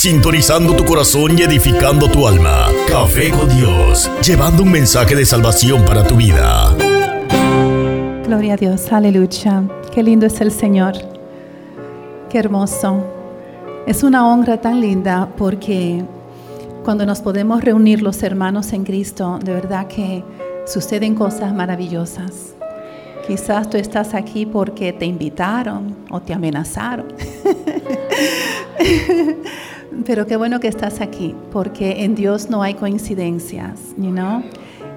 sintonizando tu corazón y edificando tu alma. Café con Dios, llevando un mensaje de salvación para tu vida. Gloria a Dios, aleluya. Qué lindo es el Señor. Qué hermoso. Es una honra tan linda porque cuando nos podemos reunir los hermanos en Cristo, de verdad que suceden cosas maravillosas. Quizás tú estás aquí porque te invitaron o te amenazaron. Pero qué bueno que estás aquí, porque en Dios no hay coincidencias, you know?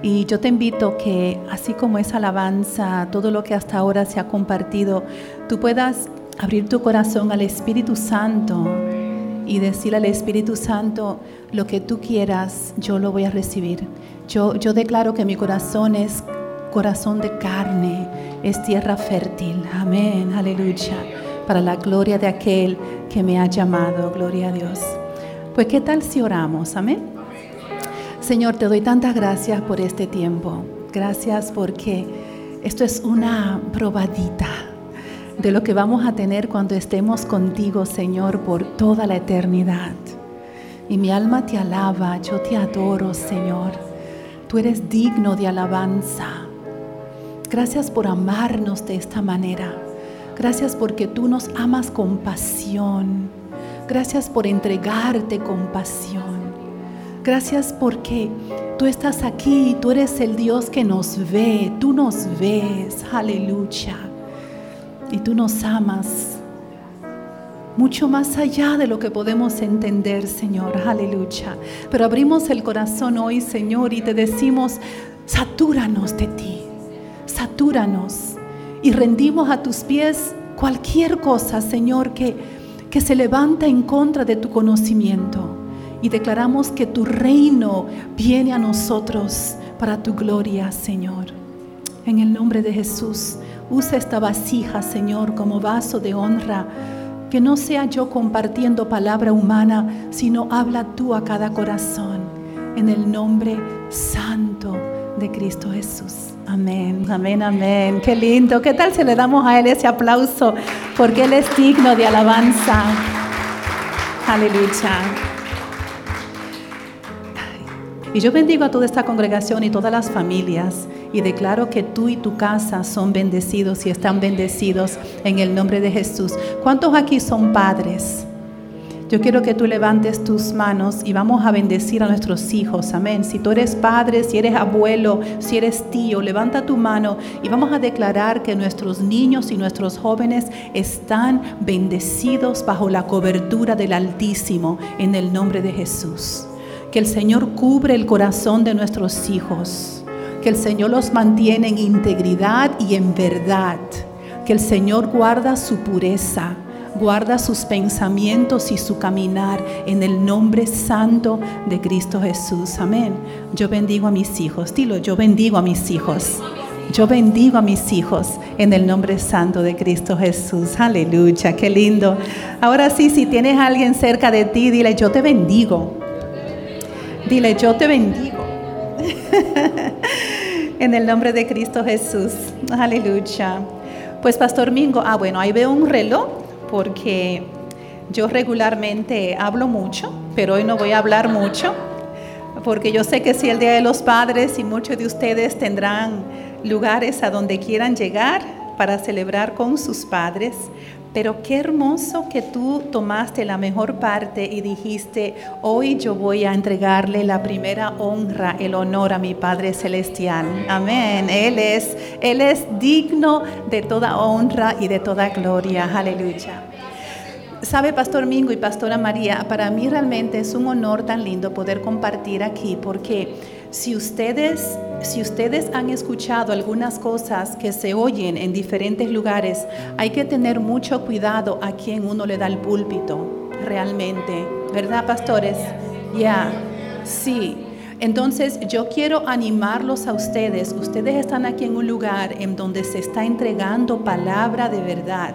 Y yo te invito que, así como esa alabanza, todo lo que hasta ahora se ha compartido, tú puedas abrir tu corazón al Espíritu Santo y decirle al Espíritu Santo, lo que tú quieras, yo lo voy a recibir. Yo, yo declaro que mi corazón es corazón de carne, es tierra fértil. Amén, aleluya. Para la gloria de aquel que me ha llamado, gloria a Dios. Pues qué tal si oramos, amén. Señor, te doy tantas gracias por este tiempo. Gracias porque esto es una probadita de lo que vamos a tener cuando estemos contigo, Señor, por toda la eternidad. Y mi alma te alaba, yo te adoro, Señor. Tú eres digno de alabanza. Gracias por amarnos de esta manera. Gracias porque tú nos amas con pasión. Gracias por entregarte con pasión. Gracias porque tú estás aquí tú eres el Dios que nos ve. Tú nos ves. Aleluya. Y tú nos amas mucho más allá de lo que podemos entender, Señor. Aleluya. Pero abrimos el corazón hoy, Señor, y te decimos, satúranos de ti. Satúranos. Y rendimos a tus pies cualquier cosa, Señor, que, que se levanta en contra de tu conocimiento. Y declaramos que tu reino viene a nosotros para tu gloria, Señor. En el nombre de Jesús, usa esta vasija, Señor, como vaso de honra. Que no sea yo compartiendo palabra humana, sino habla tú a cada corazón. En el nombre santo de Cristo Jesús. Amén, amén, amén. Qué lindo. ¿Qué tal si le damos a Él ese aplauso? Porque Él es digno de alabanza. Aleluya. Y yo bendigo a toda esta congregación y todas las familias y declaro que tú y tu casa son bendecidos y están bendecidos en el nombre de Jesús. ¿Cuántos aquí son padres? Yo quiero que tú levantes tus manos y vamos a bendecir a nuestros hijos. Amén. Si tú eres padre, si eres abuelo, si eres tío, levanta tu mano y vamos a declarar que nuestros niños y nuestros jóvenes están bendecidos bajo la cobertura del Altísimo en el nombre de Jesús. Que el Señor cubre el corazón de nuestros hijos. Que el Señor los mantiene en integridad y en verdad. Que el Señor guarda su pureza, guarda sus pensamientos y su caminar en el nombre santo de Cristo Jesús. Amén. Yo bendigo a mis hijos. Dilo, yo bendigo a mis hijos. Yo bendigo a mis hijos en el nombre santo de Cristo Jesús. Aleluya, qué lindo. Ahora sí, si tienes a alguien cerca de ti, dile, yo te bendigo. Dile, yo te bendigo. en el nombre de Cristo Jesús. Aleluya. Pues Pastor Mingo, ah bueno, ahí veo un reloj porque yo regularmente hablo mucho, pero hoy no voy a hablar mucho, porque yo sé que si el Día de los Padres y muchos de ustedes tendrán lugares a donde quieran llegar para celebrar con sus padres, pero qué hermoso que tú tomaste la mejor parte y dijiste, hoy yo voy a entregarle la primera honra, el honor a mi Padre Celestial. Amén. Él es, Él es digno de toda honra y de toda gloria. Aleluya. Sabe, Pastor Mingo y Pastora María, para mí realmente es un honor tan lindo poder compartir aquí, porque si ustedes, si ustedes han escuchado algunas cosas que se oyen en diferentes lugares, hay que tener mucho cuidado a quien uno le da el púlpito, realmente, ¿verdad, pastores? Ya, sí. Entonces yo quiero animarlos a ustedes. Ustedes están aquí en un lugar en donde se está entregando palabra de verdad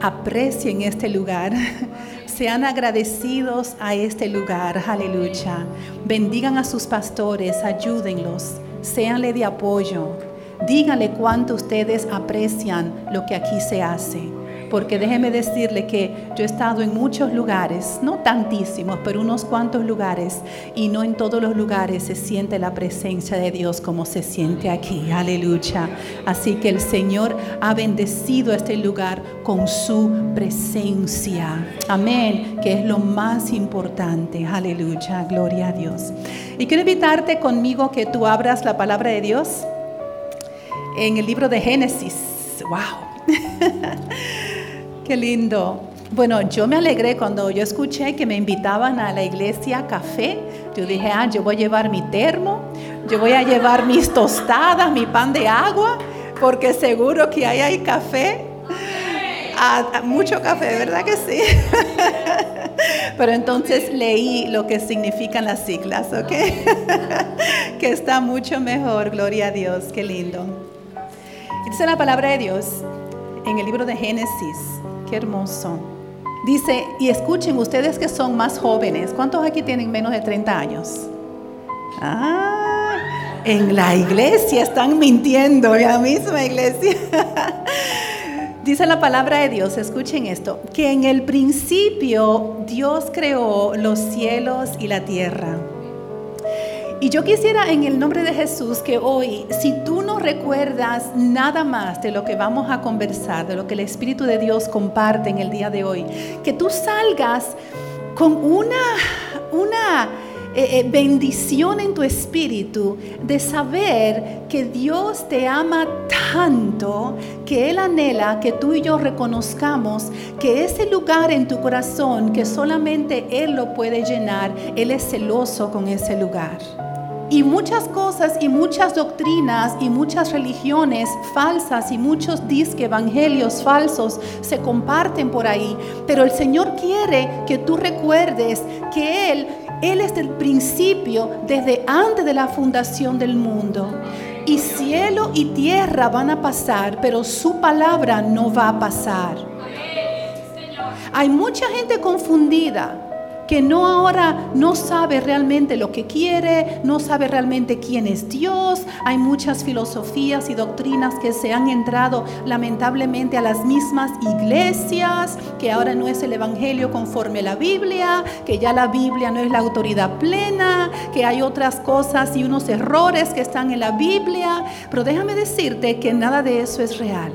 aprecien este lugar, sean agradecidos a este lugar, aleluya. Bendigan a sus pastores, ayúdenlos, séanle de apoyo. Díganle cuánto ustedes aprecian lo que aquí se hace. Porque déjeme decirle que yo he estado en muchos lugares, no tantísimos, pero unos cuantos lugares, y no en todos los lugares se siente la presencia de Dios como se siente aquí. Aleluya. Así que el Señor ha bendecido este lugar con su presencia. Amén, que es lo más importante. Aleluya, gloria a Dios. Y quiero invitarte conmigo que tú abras la palabra de Dios en el libro de Génesis. ¡Wow! ¡Qué lindo! Bueno, yo me alegré cuando yo escuché que me invitaban a la iglesia café. Yo dije, ah, yo voy a llevar mi termo, yo voy a llevar mis tostadas, mi pan de agua, porque seguro que ahí hay café. Ah, mucho café, ¿verdad que sí? Pero entonces leí lo que significan las siglas, ¿ok? que está mucho mejor, gloria a Dios, qué lindo. Dice la palabra de Dios en el libro de Génesis, qué hermoso. Dice, y escuchen ustedes que son más jóvenes, ¿cuántos aquí tienen menos de 30 años? Ah, en la iglesia están mintiendo, en la misma iglesia. Dice la palabra de Dios, escuchen esto, que en el principio Dios creó los cielos y la tierra. Y yo quisiera en el nombre de Jesús que hoy, si tú no recuerdas nada más de lo que vamos a conversar, de lo que el Espíritu de Dios comparte en el día de hoy, que tú salgas con una, una eh, eh, bendición en tu espíritu de saber que Dios te ama tanto que Él anhela que tú y yo reconozcamos que ese lugar en tu corazón que solamente Él lo puede llenar, Él es celoso con ese lugar. Y muchas cosas y muchas doctrinas y muchas religiones falsas y muchos disque evangelios falsos se comparten por ahí. Pero el Señor quiere que tú recuerdes que Él él es el principio desde antes de la fundación del mundo. Y cielo y tierra van a pasar, pero su palabra no va a pasar. Hay mucha gente confundida que no ahora no sabe realmente lo que quiere, no sabe realmente quién es Dios. Hay muchas filosofías y doctrinas que se han entrado lamentablemente a las mismas iglesias, que ahora no es el Evangelio conforme a la Biblia, que ya la Biblia no es la autoridad plena, que hay otras cosas y unos errores que están en la Biblia. Pero déjame decirte que nada de eso es real.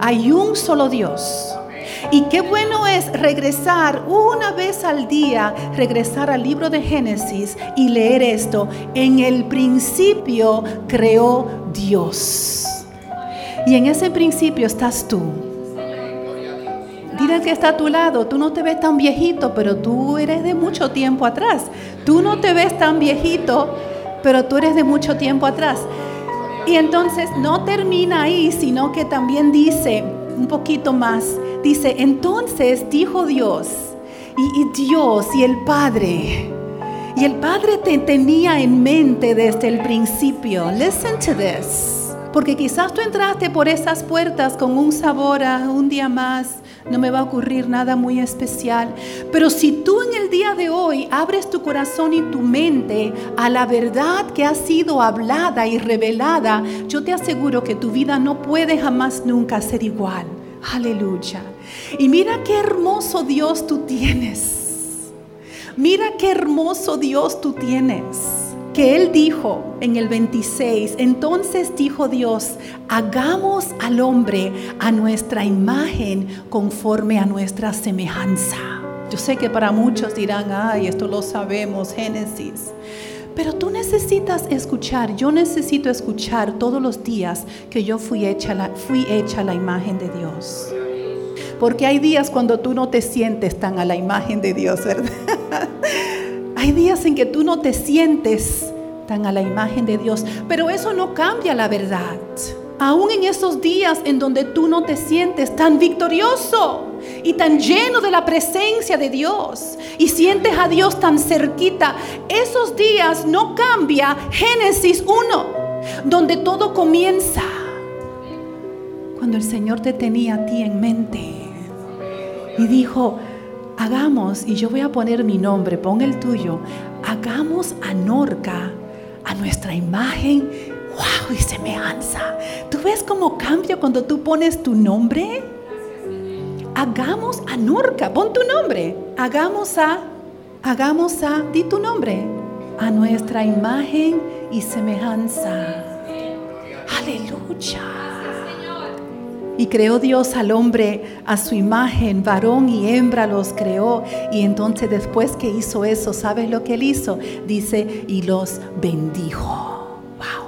Hay un solo Dios y qué bueno es regresar una vez al día, regresar al libro de Génesis y leer esto. En el principio creó Dios. Y en ese principio estás tú. Dile que está a tu lado, tú no te ves tan viejito, pero tú eres de mucho tiempo atrás. Tú no te ves tan viejito, pero tú eres de mucho tiempo atrás. Y entonces no termina ahí, sino que también dice un poquito más, Dice, entonces dijo Dios, y, Dios y el Padre, y el Padre te tenía en mente desde el principio. Listen to this. Porque quizás tú entraste por esas puertas con un sabor a un día más, no me va a ocurrir nada muy especial. Pero si tú en el día de hoy abres tu corazón y tu mente a la verdad que ha sido hablada y revelada, yo te aseguro que tu vida no puede jamás nunca ser igual. Aleluya. Y mira qué hermoso Dios tú tienes. Mira qué hermoso Dios tú tienes. Que Él dijo en el 26, entonces dijo Dios, hagamos al hombre a nuestra imagen conforme a nuestra semejanza. Yo sé que para muchos dirán, ay, esto lo sabemos, Génesis. Pero tú necesitas escuchar, yo necesito escuchar todos los días que yo fui hecha la, fui hecha la imagen de Dios. Porque hay días cuando tú no te sientes tan a la imagen de Dios, ¿verdad? hay días en que tú no te sientes tan a la imagen de Dios, pero eso no cambia la verdad. Aún en esos días en donde tú no te sientes tan victorioso y tan lleno de la presencia de Dios y sientes a Dios tan cerquita, esos días no cambia Génesis 1, donde todo comienza. Cuando el Señor te tenía a ti en mente y dijo, hagamos, y yo voy a poner mi nombre, pon el tuyo, hagamos a Norca, a nuestra imagen, wow, y semejanza. ¿Tú ves cómo cambia cuando tú pones tu nombre? hagamos a Nurka, pon tu nombre, hagamos a, hagamos a, di tu nombre, a nuestra imagen y semejanza. Aleluya. Y creó Dios al hombre a su imagen, varón y hembra los creó. Y entonces después que hizo eso, ¿sabes lo que él hizo? Dice, y los bendijo. Wow.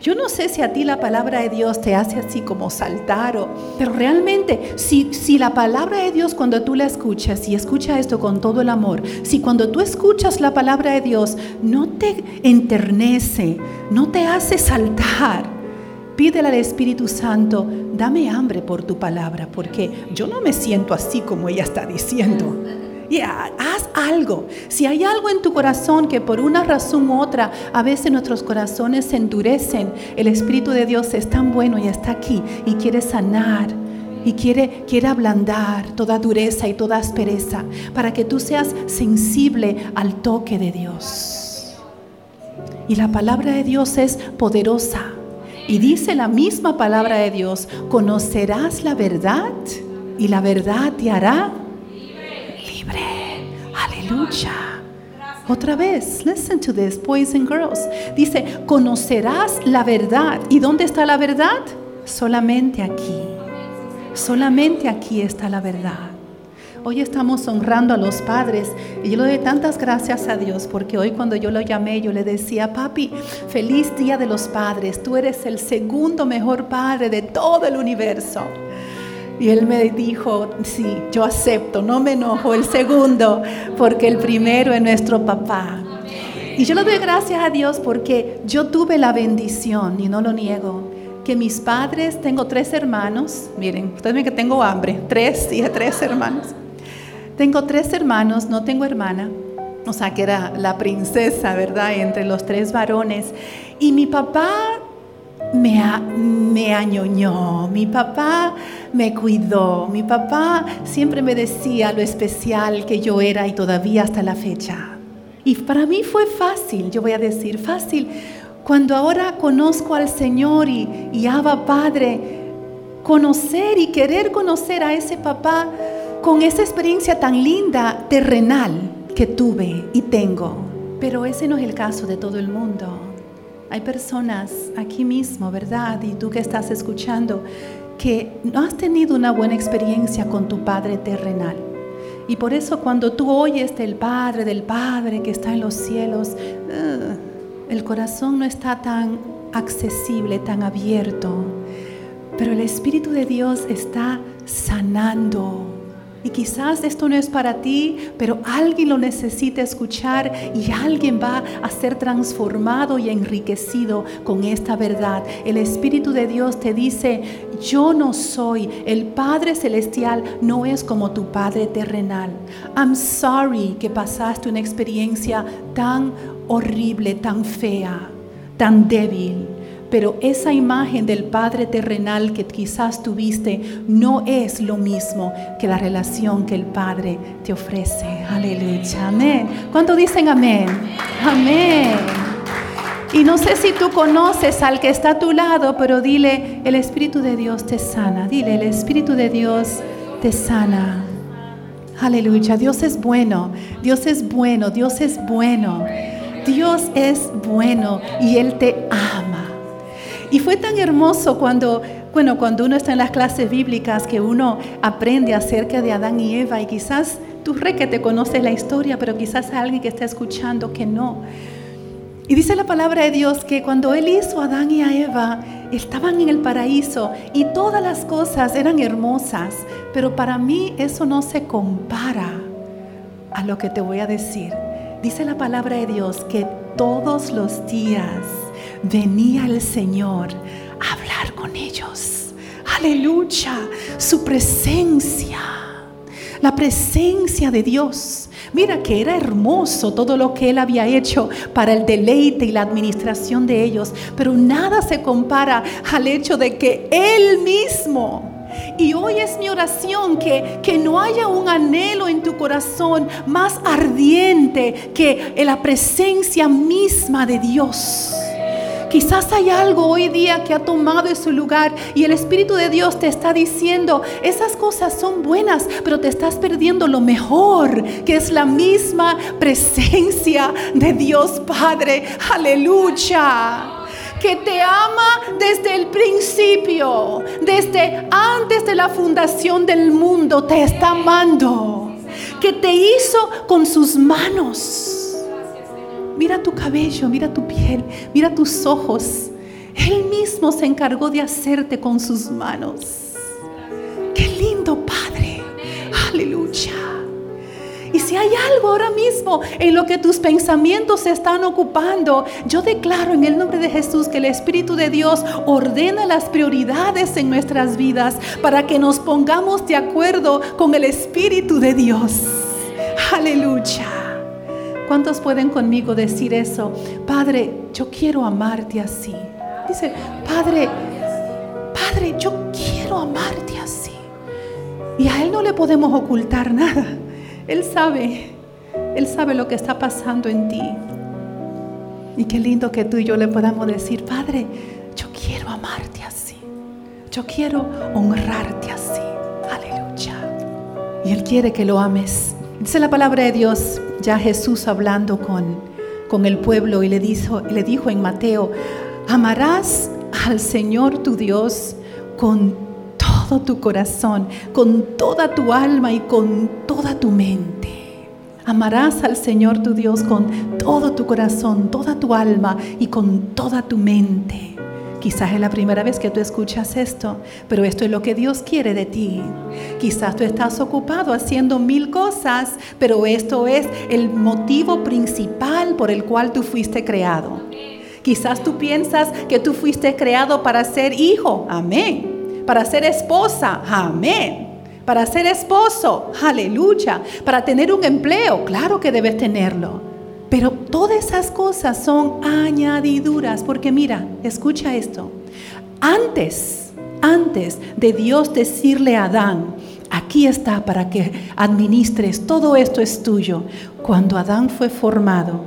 Yo no sé si a ti la palabra de Dios te hace así como saltar, pero realmente si, si la palabra de Dios cuando tú la escuchas y escucha esto con todo el amor, si cuando tú escuchas la palabra de Dios no te enternece, no te hace saltar, Pídele al Espíritu Santo, dame hambre por tu palabra, porque yo no me siento así como ella está diciendo. Haz algo. Si hay algo en tu corazón que por una razón u otra, a veces nuestros corazones se endurecen, el Espíritu de Dios es tan bueno y está aquí y quiere sanar y quiere, quiere ablandar toda dureza y toda aspereza para que tú seas sensible al toque de Dios. Y la palabra de Dios es poderosa y dice la misma palabra de Dios, conocerás la verdad y la verdad te hará libre. Aleluya. Otra vez, listen to this, boys and girls. Dice, conocerás la verdad. ¿Y dónde está la verdad? Solamente aquí. Solamente aquí está la verdad. Hoy estamos honrando a los padres y yo le doy tantas gracias a Dios porque hoy cuando yo lo llamé yo le decía, papi, feliz día de los padres, tú eres el segundo mejor padre de todo el universo. Y él me dijo, sí, yo acepto, no me enojo el segundo, porque el primero es nuestro papá. Y yo le doy gracias a Dios porque yo tuve la bendición, y no lo niego, que mis padres, tengo tres hermanos, miren, ustedes ven que tengo hambre, tres, y tres hermanos. Tengo tres hermanos, no tengo hermana. O sea, que era la princesa, ¿verdad? Entre los tres varones. Y mi papá me, me añoñó, mi papá me cuidó, mi papá siempre me decía lo especial que yo era y todavía hasta la fecha. Y para mí fue fácil, yo voy a decir fácil, cuando ahora conozco al Señor y, y Abba Padre, conocer y querer conocer a ese papá con esa experiencia tan linda, terrenal, que tuve y tengo. Pero ese no es el caso de todo el mundo. Hay personas aquí mismo, ¿verdad? Y tú que estás escuchando, que no has tenido una buena experiencia con tu Padre terrenal. Y por eso cuando tú oyes del Padre, del Padre que está en los cielos, el corazón no está tan accesible, tan abierto. Pero el Espíritu de Dios está sanando y quizás esto no es para ti, pero alguien lo necesita escuchar y alguien va a ser transformado y enriquecido con esta verdad. El Espíritu de Dios te dice, yo no soy, el Padre Celestial no es como tu Padre terrenal. I'm sorry que pasaste una experiencia tan horrible, tan fea, tan débil pero esa imagen del Padre terrenal que quizás tuviste no es lo mismo que la relación que el Padre te ofrece. Aleluya, amén. ¿Cuánto dicen amén? Amén. Y no sé si tú conoces al que está a tu lado, pero dile, el Espíritu de Dios te sana. Dile, el Espíritu de Dios te sana. Aleluya, Dios es bueno, Dios es bueno, Dios es bueno. Dios es bueno y Él te ama. Y fue tan hermoso cuando, bueno, cuando uno está en las clases bíblicas que uno aprende acerca de Adán y Eva y quizás tú re que te conoces la historia, pero quizás alguien que está escuchando que no. Y dice la palabra de Dios que cuando Él hizo a Adán y a Eva, estaban en el paraíso y todas las cosas eran hermosas, pero para mí eso no se compara a lo que te voy a decir. Dice la palabra de Dios que todos los días venía el Señor a hablar con ellos. Aleluya, su presencia, la presencia de Dios. Mira que era hermoso todo lo que Él había hecho para el deleite y la administración de ellos, pero nada se compara al hecho de que Él mismo y hoy es mi oración que, que, no haya un anhelo en tu corazón más ardiente que la presencia misma de Dios Quizás hay algo hoy día que ha tomado su lugar y el Espíritu de Dios te está diciendo, esas cosas son buenas, pero te estás perdiendo lo mejor, que es la misma presencia de Dios Padre. Aleluya que te ama desde el principio, desde antes de la fundación del mundo, te está amando, que te hizo con sus manos. Mira tu cabello, mira tu piel, mira tus ojos. Él mismo se encargó de hacerte con sus manos. Qué lindo Padre. Aleluya. Y si hay algo ahora mismo en lo que tus pensamientos se están ocupando, yo declaro en el nombre de Jesús que el Espíritu de Dios ordena las prioridades en nuestras vidas para que nos pongamos de acuerdo con el Espíritu de Dios. Aleluya. ¿Cuántos pueden conmigo decir eso? Padre, yo quiero amarte así. Dice, Padre, Padre, yo quiero amarte así. Y a Él no le podemos ocultar nada. Él sabe, Él sabe lo que está pasando en ti. Y qué lindo que tú y yo le podamos decir, Padre, yo quiero amarte así. Yo quiero honrarte así. Aleluya. Y Él quiere que lo ames. Dice la palabra de Dios, ya Jesús hablando con, con el pueblo y le dijo, le dijo en Mateo, amarás al Señor tu Dios con todo tu corazón, con toda tu alma y con toda tu mente. Amarás al Señor tu Dios con todo tu corazón, toda tu alma y con toda tu mente. Quizás es la primera vez que tú escuchas esto, pero esto es lo que Dios quiere de ti. Quizás tú estás ocupado haciendo mil cosas, pero esto es el motivo principal por el cual tú fuiste creado. Quizás tú piensas que tú fuiste creado para ser hijo. Amén para ser esposa, amén. Para ser esposo, aleluya. Para tener un empleo, claro que debes tenerlo. Pero todas esas cosas son añadiduras, porque mira, escucha esto. Antes, antes de Dios decirle a Adán, aquí está para que administres, todo esto es tuyo. Cuando Adán fue formado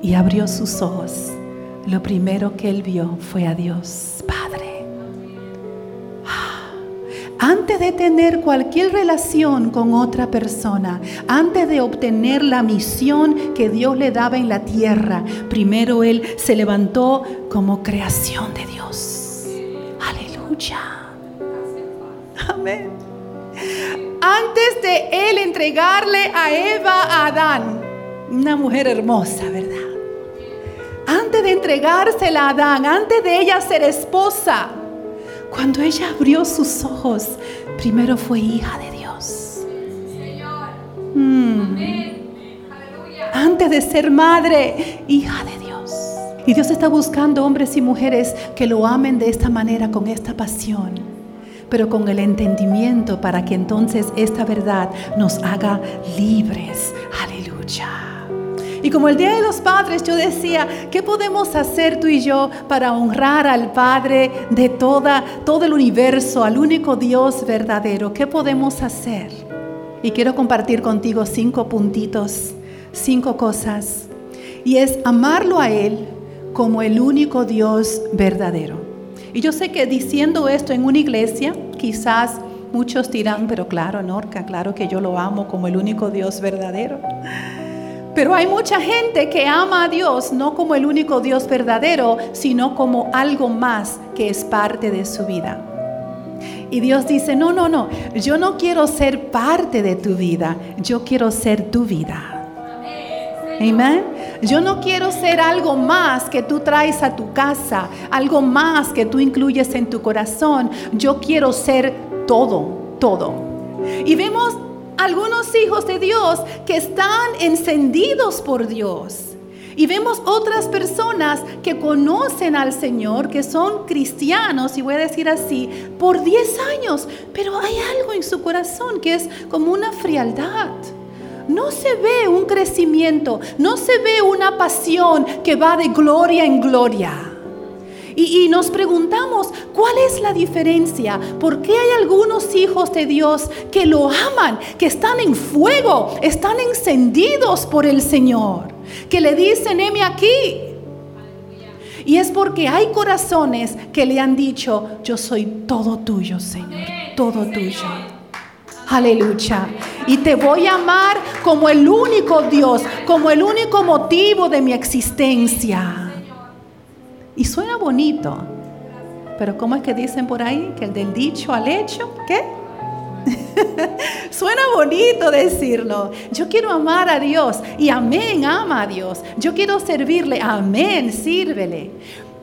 y abrió sus ojos, lo primero que él vio fue a Dios Padre antes de tener cualquier relación con otra persona, antes de obtener la misión que Dios le daba en la tierra, primero Él se levantó como creación de Dios. Aleluya. Amén. Antes de Él entregarle a Eva a Adán, una mujer hermosa, ¿verdad? Antes de entregársela a Adán, antes de ella ser esposa, cuando ella abrió sus ojos, primero fue hija de Dios. Mm. Antes de ser madre, hija de Dios. Y Dios está buscando hombres y mujeres que lo amen de esta manera, con esta pasión, pero con el entendimiento para que entonces esta verdad nos haga libres. Aleluya. Y como el Día de los Padres, yo decía, ¿qué podemos hacer tú y yo para honrar al Padre de toda, todo el universo, al único Dios verdadero? ¿Qué podemos hacer? Y quiero compartir contigo cinco puntitos, cinco cosas. Y es amarlo a Él como el único Dios verdadero. Y yo sé que diciendo esto en una iglesia, quizás muchos dirán, pero claro, Norca, claro que yo lo amo como el único Dios verdadero. Pero hay mucha gente que ama a Dios no como el único Dios verdadero, sino como algo más que es parte de su vida. Y Dios dice, no, no, no, yo no quiero ser parte de tu vida, yo quiero ser tu vida. Amén. Yo no quiero ser algo más que tú traes a tu casa, algo más que tú incluyes en tu corazón. Yo quiero ser todo, todo. Y vemos algunos hijos de Dios que están encendidos por Dios. Y vemos otras personas que conocen al Señor, que son cristianos, y voy a decir así, por 10 años, pero hay algo en su corazón que es como una frialdad. No se ve un crecimiento, no se ve una pasión que va de gloria en gloria. Y, nos preguntamos, ¿cuál es la diferencia? ¿Por qué hay algunos hijos de Dios que lo aman, que están en fuego, están encendidos por el Señor? Que le dicen, heme aquí, Y es porque hay corazones que le han dicho, yo soy todo tuyo, Señor, todo tuyo. Aleluya. Y te voy a amar como el único Dios, como el único motivo de mi existencia. Y suena bonito. Pero ¿cómo es que dicen por ahí? Que el del dicho al hecho, ¿qué? Suena bonito decirlo. Yo quiero amar a Dios y amén, ama a Dios. Yo quiero servirle, amén, sírvele.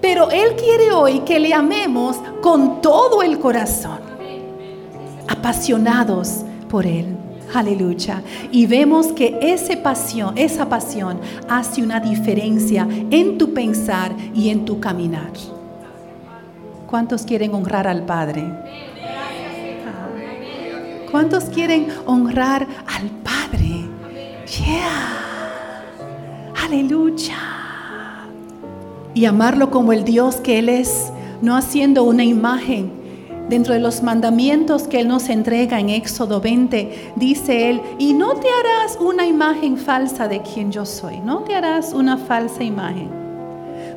Pero Él quiere hoy que le amemos con todo el corazón, apasionados por Él. Aleluya. Y vemos que esa pasión, esa pasión hace una diferencia en tu pensar y en tu caminar. ¿Cuántos quieren honrar al Padre? ¿Cuántos quieren honrar al Padre? Yeah. Aleluya. Y amarlo como el Dios que Él es, no haciendo una imagen. Dentro de los mandamientos que Él nos entrega en Éxodo 20, dice Él, y no te harás una imagen falsa de quien yo soy, no te harás una falsa imagen.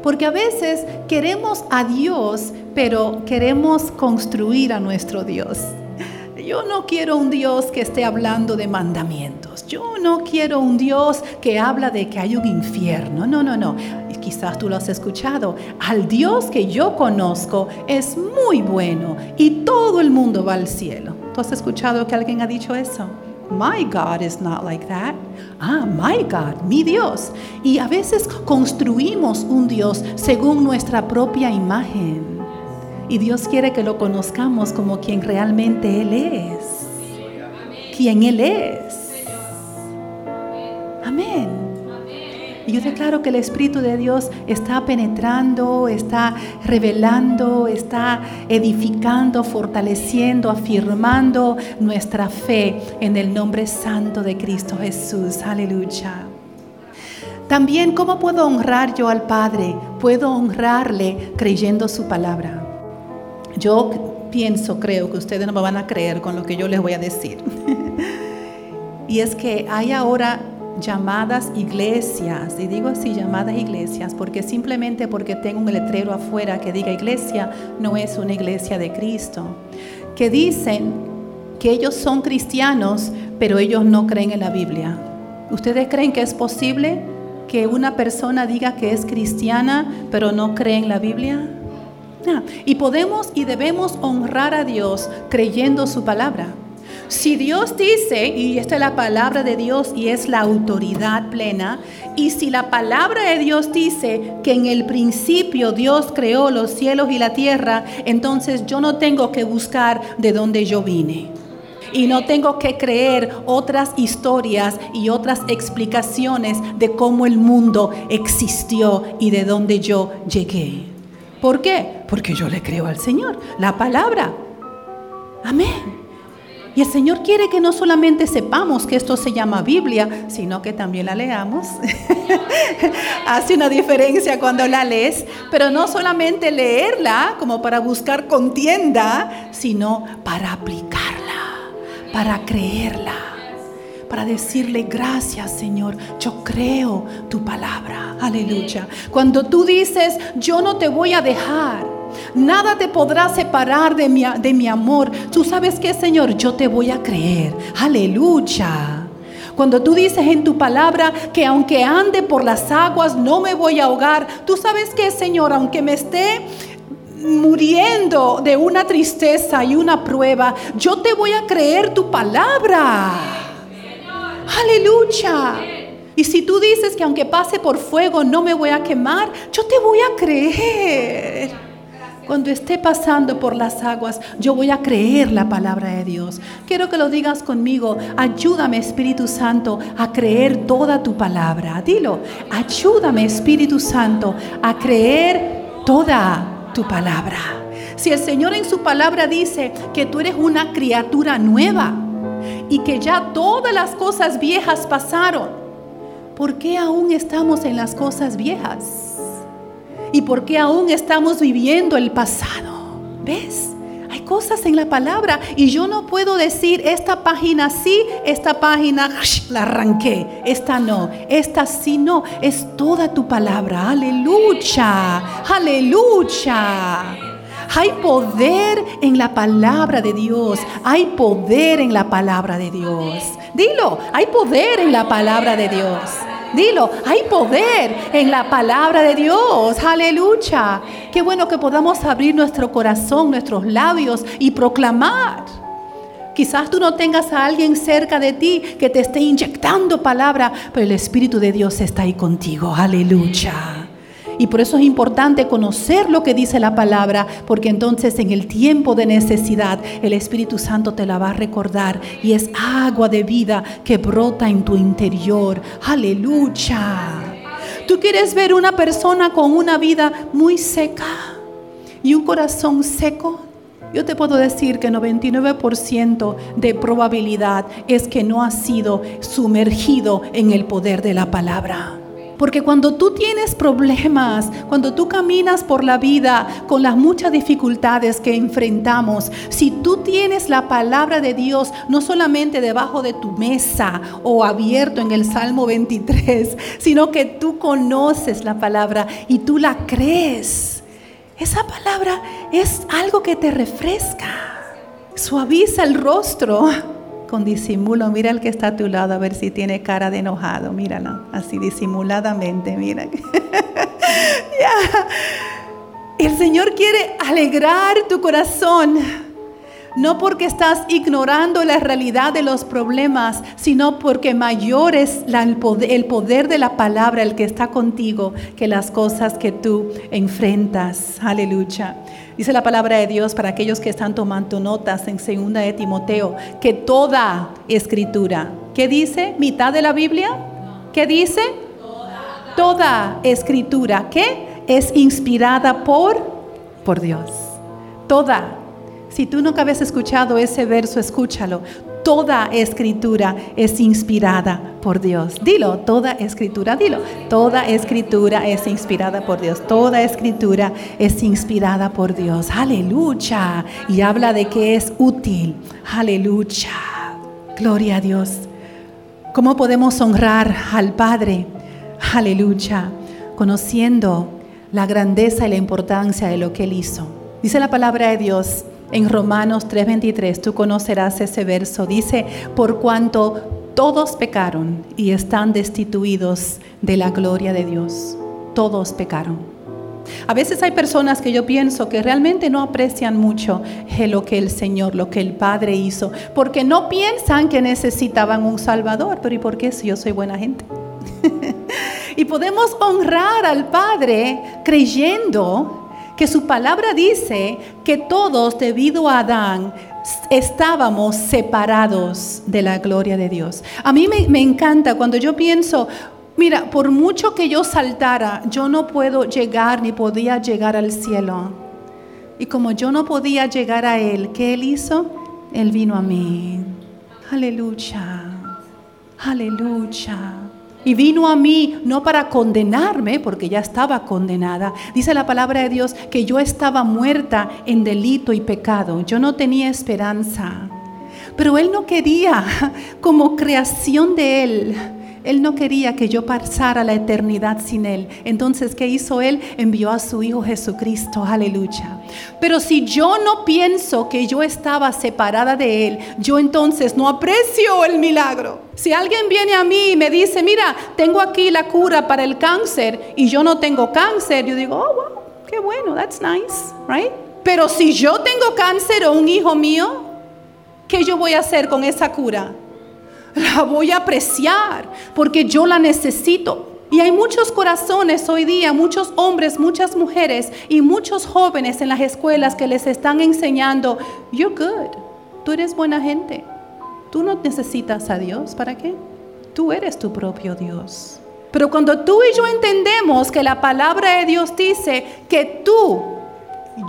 Porque a veces queremos a Dios, pero queremos construir a nuestro Dios. Yo no quiero un Dios que esté hablando de mandamientos. Yo no quiero un Dios que habla de que hay un infierno. No, no, no. Quizás tú lo has escuchado. Al Dios que yo conozco es muy bueno y todo el mundo va al cielo. ¿Tú has escuchado que alguien ha dicho eso? My God is not like that. Ah, my God, mi Dios. Y a veces construimos un Dios según nuestra propia imagen. Y Dios quiere que lo conozcamos como quien realmente Él es. Quien Él es. Amén. Y yo declaro que el Espíritu de Dios está penetrando, está revelando, está edificando, fortaleciendo, afirmando nuestra fe en el nombre santo de Cristo Jesús. Aleluya. También, ¿cómo puedo honrar yo al Padre? Puedo honrarle creyendo su palabra. Yo pienso, creo que ustedes no me van a creer con lo que yo les voy a decir. y es que hay ahora llamadas iglesias, y digo así, llamadas iglesias, porque simplemente porque tengo un letrero afuera que diga iglesia, no es una iglesia de Cristo, que dicen que ellos son cristianos, pero ellos no creen en la Biblia. ¿Ustedes creen que es posible que una persona diga que es cristiana, pero no cree en la Biblia? Y podemos y debemos honrar a Dios creyendo su palabra. Si Dios dice, y esta es la palabra de Dios y es la autoridad plena, y si la palabra de Dios dice que en el principio Dios creó los cielos y la tierra, entonces yo no tengo que buscar de dónde yo vine. Y no tengo que creer otras historias y otras explicaciones de cómo el mundo existió y de dónde yo llegué. ¿Por qué? Porque yo le creo al Señor, la palabra. Amén. Y el Señor quiere que no solamente sepamos que esto se llama Biblia, sino que también la leamos. Hace una diferencia cuando la lees, pero no solamente leerla como para buscar contienda, sino para aplicarla, para creerla, para decirle gracias Señor, yo creo tu palabra. Aleluya. Cuando tú dices, yo no te voy a dejar Nada te podrá separar de mi, de mi amor. Tú sabes que, Señor, yo te voy a creer. Aleluya. Cuando tú dices en tu palabra que aunque ande por las aguas no me voy a ahogar, tú sabes que, Señor, aunque me esté muriendo de una tristeza y una prueba, yo te voy a creer tu palabra. Aleluya. Y si tú dices que aunque pase por fuego no me voy a quemar, yo te voy a creer. Cuando esté pasando por las aguas, yo voy a creer la palabra de Dios. Quiero que lo digas conmigo. Ayúdame, Espíritu Santo, a creer toda tu palabra. Dilo. Ayúdame, Espíritu Santo, a creer toda tu palabra. Si el Señor en su palabra dice que tú eres una criatura nueva y que ya todas las cosas viejas pasaron, ¿por qué aún estamos en las cosas viejas? y por qué aún estamos viviendo el pasado. ¿Ves? Hay cosas en la palabra y yo no puedo decir esta página sí, esta página la arranqué, esta no, esta sí no. Es toda tu palabra. Aleluya, aleluya. Hay poder en la palabra de Dios. Hay poder en la palabra de Dios. Dilo, hay poder en la palabra de Dios. Dilo, hay poder en la palabra de Dios. Aleluya. Qué bueno que podamos abrir nuestro corazón, nuestros labios y proclamar. Quizás tú no tengas a alguien cerca de ti que te esté inyectando palabra, pero el Espíritu de Dios está ahí contigo. Aleluya. Y por eso es importante conocer lo que dice la palabra, porque entonces en el tiempo de necesidad el Espíritu Santo te la va a recordar y es agua de vida que brota en tu interior. Aleluya. ¿Tú quieres ver una persona con una vida muy seca y un corazón seco? Yo te puedo decir que 99% de probabilidad es que no ha sido sumergido en el poder de la palabra. Porque cuando tú tienes problemas, cuando tú caminas por la vida con las muchas dificultades que enfrentamos, si tú tienes la palabra de Dios no solamente debajo de tu mesa o abierto en el Salmo 23, sino que tú conoces la palabra y tú la crees, esa palabra es algo que te refresca, suaviza el rostro con disimulo. Mira el que está a tu lado a ver si tiene cara de enojado. Míralo, así disimuladamente, mira. El Señor quiere alegrar tu corazón. No porque estás ignorando la realidad de los problemas, sino porque mayor es el, poder, de la palabra, el que está contigo, que las cosas que tú enfrentas. Aleluya. Dice la palabra de Dios para aquellos que están tomando notas en segunda de Timoteo, que toda escritura, ¿qué dice? ¿Mitad de la Biblia? ¿Qué dice? Toda, escritura, ¿qué? Es inspirada por, por Dios. Toda. Si tú nunca habías escuchado ese verso, escúchalo. Toda escritura es inspirada por Dios. Dilo, toda escritura, dilo. Toda escritura es inspirada por Dios. Toda escritura es inspirada por Dios. Aleluya. Y habla de que es útil. Aleluya. Gloria a Dios. ¿Cómo podemos honrar al Padre? Aleluya. Conociendo la grandeza y la importancia de lo que Él hizo. Dice la palabra de Dios en Romanos 3:23, tú conocerás ese verso, dice, por cuanto todos pecaron y están destituidos de la gloria de Dios. Todos pecaron. A veces hay personas que yo pienso que realmente no aprecian mucho lo que el Señor, lo que el Padre hizo, porque no piensan que necesitaban un Salvador, pero ¿y por qué si yo soy buena gente? y podemos honrar al Padre creyendo que su palabra dice que todos debido a Adán estábamos separados de la gloria de Dios. A mí me, encanta cuando yo pienso, mira, por mucho que yo saltara, yo no puedo llegar ni podía llegar al cielo. Y como yo no podía llegar a Él, ¿qué Él hizo? Él vino a mí. Aleluya. Aleluya. Y vino a mí no para condenarme, porque ya estaba condenada. Dice la palabra de Dios que yo estaba muerta en delito y pecado. Yo no tenía esperanza. Pero Él no quería, como creación de Él, él no quería que yo pasara la eternidad sin Él. Entonces, ¿qué hizo Él? Envió a su Hijo Jesucristo. Aleluya. Pero si yo no pienso que yo estaba separada de Él, yo entonces no aprecio el milagro. Si alguien viene a mí y me dice, mira, tengo aquí la cura para el cáncer y yo no tengo cáncer, yo digo, oh, wow, qué bueno, that's nice, right? Pero si yo tengo cáncer o un hijo mío, ¿qué yo voy a hacer con esa cura? La voy a apreciar porque yo la necesito. Y hay muchos corazones hoy día, muchos hombres, muchas mujeres y muchos jóvenes en las escuelas que les están enseñando, you're good, tú eres buena gente, tú no necesitas a Dios, ¿para qué? Tú eres tu propio Dios. Pero cuando tú y yo entendemos que la palabra de Dios dice que tú,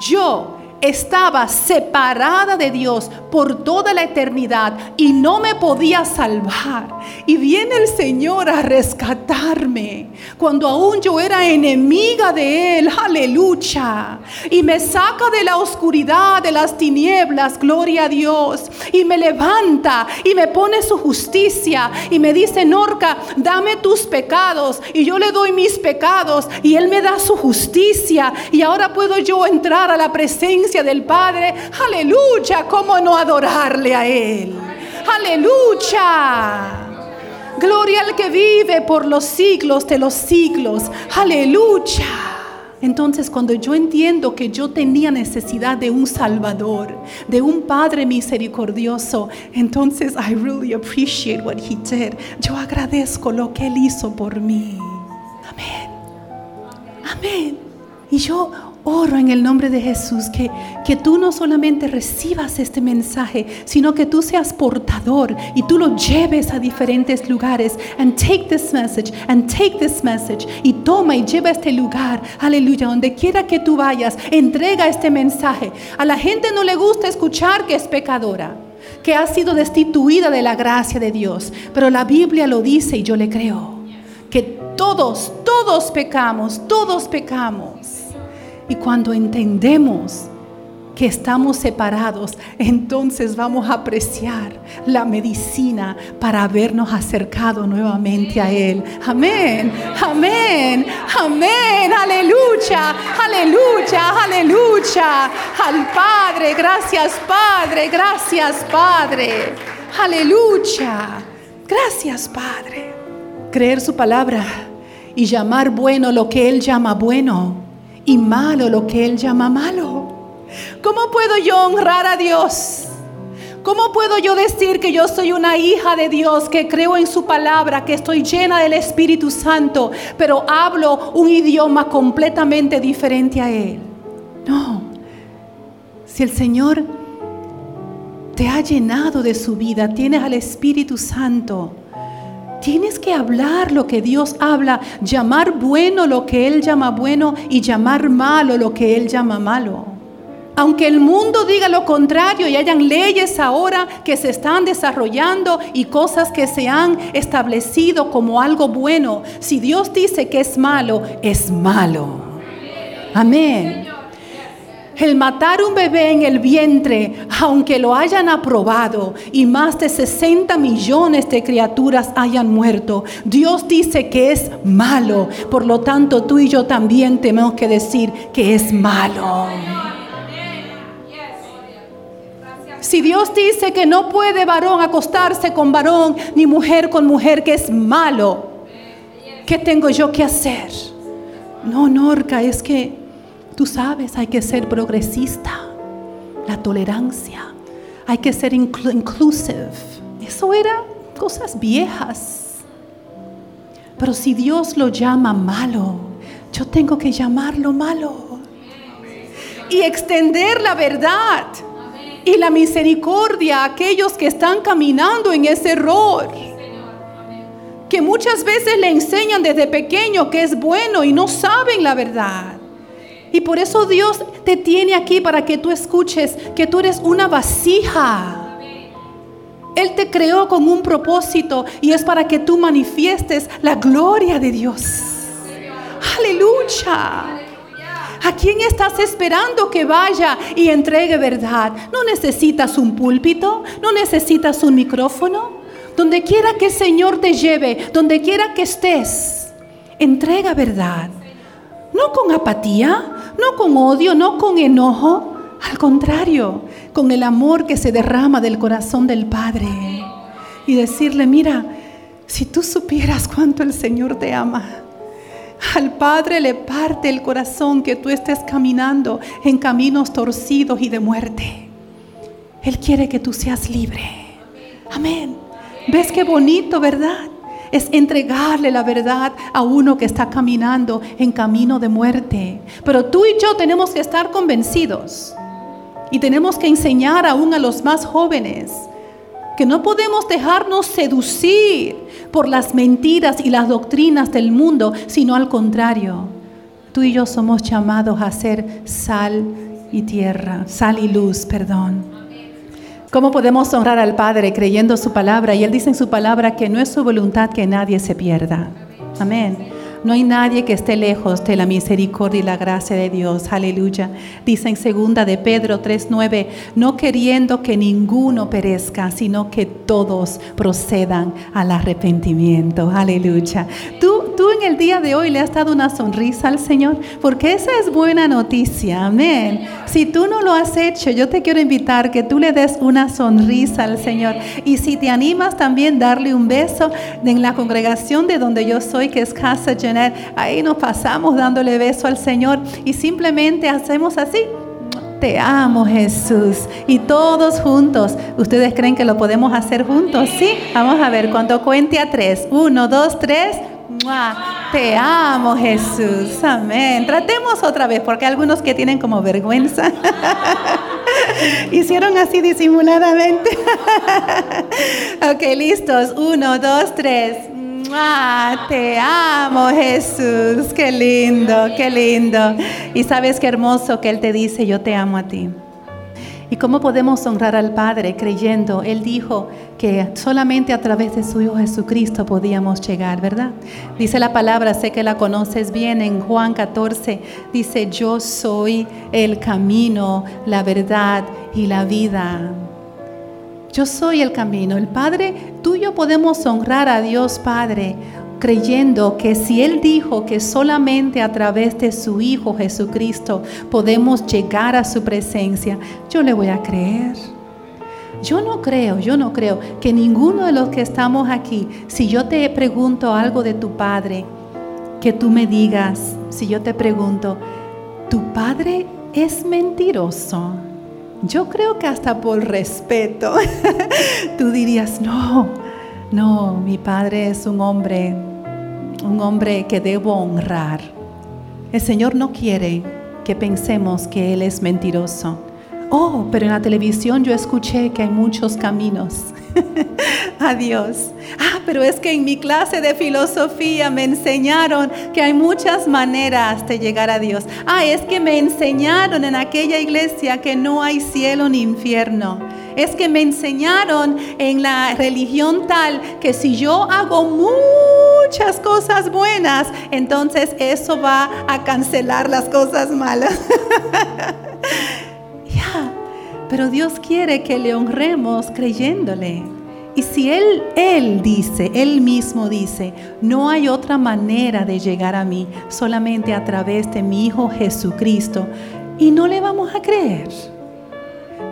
yo, estaba separada de Dios por toda la eternidad y no me podía salvar. Y viene el Señor a rescatarme cuando aún yo era enemiga de Él. Aleluya. Y me saca de la oscuridad, de las tinieblas. Gloria a Dios. Y me levanta y me pone su justicia. Y me dice, Norca, dame tus pecados. Y yo le doy mis pecados. Y Él me da su justicia. Y ahora puedo yo entrar a la presencia del Padre, aleluya, ¿cómo no adorarle a Él? Aleluya. Gloria al que vive por los siglos de los siglos. Aleluya. Entonces cuando yo entiendo que yo tenía necesidad de un Salvador, de un Padre misericordioso, entonces I really appreciate what he did. Yo agradezco lo que él hizo por mí. Amén. Amén. Y yo Oro en el nombre de Jesús que, que tú no solamente recibas este mensaje, sino que tú seas portador y tú lo lleves a diferentes lugares. And take this message, and take this message. Y toma y lleva este lugar. Aleluya. Donde quiera que tú vayas, entrega este mensaje. A la gente no le gusta escuchar que es pecadora que ha sido destituida de la gracia de Dios. Pero la Biblia lo dice y yo le creo. Que todos, todos pecamos, todos pecamos. Y cuando entendemos que estamos separados, entonces vamos a apreciar la medicina para habernos acercado nuevamente a Él. Amén, amén, amén, aleluya, aleluya, aleluya. Al Padre, gracias Padre, gracias Padre, aleluya, gracias Padre. Creer su palabra y llamar bueno lo que Él llama bueno y malo lo que Él llama malo. ¿Cómo puedo yo honrar a Dios? ¿Cómo puedo yo decir que yo soy una hija de Dios, que creo en su palabra, que estoy llena del Espíritu Santo, pero hablo un idioma completamente diferente a Él? No. Si el Señor te ha llenado de su vida, tienes al Espíritu Santo, Tienes que hablar lo que Dios habla, llamar bueno lo que Él llama bueno y llamar malo lo que Él llama malo. Aunque el mundo diga lo contrario y hayan leyes ahora que se están desarrollando y cosas que se han establecido como algo bueno, si Dios dice que es malo, es malo. Amén. El matar un bebé en el vientre, aunque lo hayan aprobado y más de 60 millones de criaturas hayan muerto, Dios dice que es malo. Por lo tanto, tú y yo también tenemos que decir que es malo. Si Dios dice que no puede varón acostarse con varón, ni mujer con mujer, que es malo, ¿qué tengo yo que hacer? No, Norca, es que Tú sabes, hay que ser progresista, la tolerancia, hay que ser inclusive. Eso eran cosas viejas. Pero si Dios lo llama malo, yo tengo que llamarlo malo. Y extender la verdad y la misericordia a aquellos que están caminando en ese error. Que muchas veces le enseñan desde pequeño que es bueno y no saben la verdad. Y por eso Dios te tiene aquí para que tú escuches que tú eres una vasija. Él te creó con un propósito y es para que tú manifiestes la gloria de Dios. Aleluya. ¿A quién estás esperando que vaya y entregue verdad? No necesitas un púlpito, no necesitas un micrófono. Donde quiera que el Señor te lleve, donde quiera que estés, entrega verdad. No con apatía, no con odio, no con enojo, al contrario, con el amor que se derrama del corazón del Padre. Y decirle, mira, si tú supieras cuánto el Señor te ama, al Padre le parte el corazón que tú estés caminando en caminos torcidos y de muerte. Él quiere que tú seas libre. Amén. ¿Ves qué bonito, verdad? Es entregarle la verdad a uno que está caminando en camino de muerte. Pero tú y yo tenemos que estar convencidos y tenemos que enseñar aún a los más jóvenes que no podemos dejarnos seducir por las mentiras y las doctrinas del mundo, sino al contrario. Tú y yo somos llamados a ser sal y tierra, sal y luz, perdón. ¿Cómo podemos honrar al Padre creyendo su palabra? Y Él dice en su palabra que no es su voluntad que nadie se pierda. Amén. No hay nadie que esté lejos de la misericordia y la gracia de Dios. Aleluya. Dice en segunda de Pedro 3:9, no queriendo que ninguno perezca, sino que todos procedan al arrepentimiento. Aleluya. Tú, tú en el día de hoy le has dado una sonrisa al Señor, porque esa es buena noticia. Amén. Si tú no lo has hecho, yo te quiero invitar que tú le des una sonrisa al Señor. Y si te animas también darle un beso en la congregación de donde yo soy, que es Casa ahí nos pasamos dándole beso al Señor y simplemente hacemos así. Te amo Jesús. Y todos juntos, ¿ustedes creen que lo podemos hacer juntos? Sí, vamos a ver, cuando cuente a tres. Uno, dos, tres. Te amo Jesús. Amén. Tratemos otra vez, porque algunos que tienen como vergüenza. Hicieron así disimuladamente. ok, listos. Uno, dos, tres. Te amo Jesús, qué lindo, qué lindo. Y sabes qué hermoso que Él te dice, yo te amo a ti. ¿Y cómo podemos honrar al Padre creyendo? Él dijo que solamente a través de su Hijo Jesucristo podíamos llegar, ¿verdad? Dice la palabra, sé que la conoces bien en Juan 14, dice, yo soy el camino, la verdad y la vida. Yo soy el camino. El Padre, tú y yo podemos honrar a Dios Padre creyendo que si Él dijo que solamente a través de su Hijo Jesucristo podemos llegar a su presencia, yo le voy a creer. Yo no creo, yo no creo que ninguno de los que estamos aquí, si yo te pregunto algo de tu Padre, que tú me digas, si yo te pregunto, ¿tu Padre es mentiroso? Yo creo que hasta por respeto, tú dirías, no, no, mi padre es un hombre, un hombre que debo honrar. El Señor no quiere que pensemos que Él es mentiroso. Oh, pero en la televisión yo escuché que hay muchos caminos. Adiós. Ah, pero es que en mi clase de filosofía me enseñaron que hay muchas maneras de llegar a Dios. Ah, es que me enseñaron en aquella iglesia que no hay cielo ni infierno. Es que me enseñaron en la religión tal que si yo hago muchas cosas buenas, entonces eso va a cancelar las cosas malas. ya, pero Dios quiere que le honremos creyéndole. Y si Él, Él dice, Él mismo dice, no hay otra manera de llegar a mí solamente a través de mi Hijo Jesucristo, y no le vamos a creer.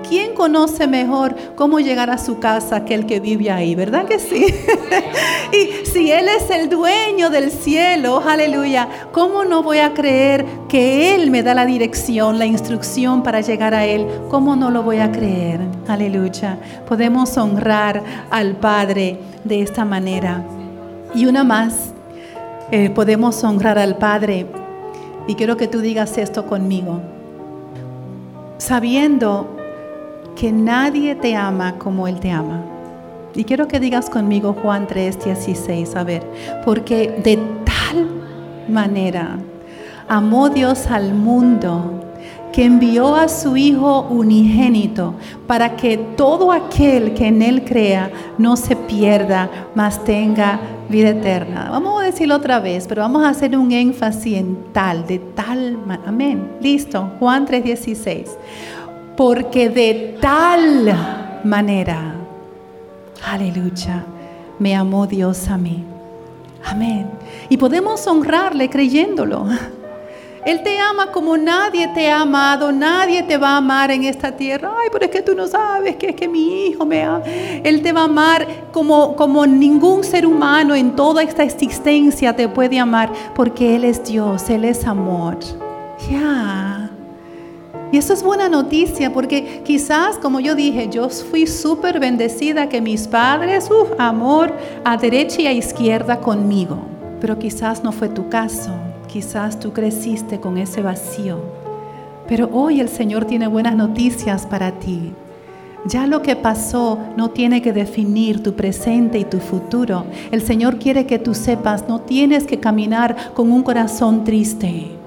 ¿Quién conoce mejor cómo llegar a su casa que el que vive ahí? ¿Verdad que sí? y si Él es el dueño del cielo, aleluya, ¿cómo no voy a creer que Él me da la dirección, la instrucción para llegar a Él? ¿Cómo no lo voy a creer? Aleluya. Podemos honrar al Padre de esta manera. Y una más, eh, podemos honrar al Padre. Y quiero que tú digas esto conmigo. Sabiendo que nadie te ama como Él te ama. Y quiero que digas conmigo Juan 3, 16, a ver, porque de tal manera amó Dios al mundo que envió a su Hijo unigénito para que todo aquel que en Él crea no se pierda, mas tenga vida eterna. Vamos a decirlo otra vez, pero vamos a hacer un énfasis en tal, de tal manera. Amén. Listo. Juan 3:16 porque de tal manera, aleluya, me amó Dios a mí. Amén. Y podemos honrarle creyéndolo. Él te ama como nadie te ha amado, nadie te va a amar en esta tierra. Ay, pero es que tú no sabes que es que mi hijo me ama. Él te va a amar como, como ningún ser humano en toda esta existencia te puede amar, porque Él es Dios, Él es amor. Ya. Y eso es buena noticia porque quizás, como yo dije, yo fui súper bendecida que mis padres, uf, amor a derecha y a izquierda conmigo. Pero quizás no fue tu caso. Quizás tú creciste con ese vacío. Pero hoy el Señor tiene buenas noticias para ti. Ya lo que pasó no tiene que definir tu presente y tu futuro. El Señor quiere que tú sepas, no tienes que caminar con un corazón triste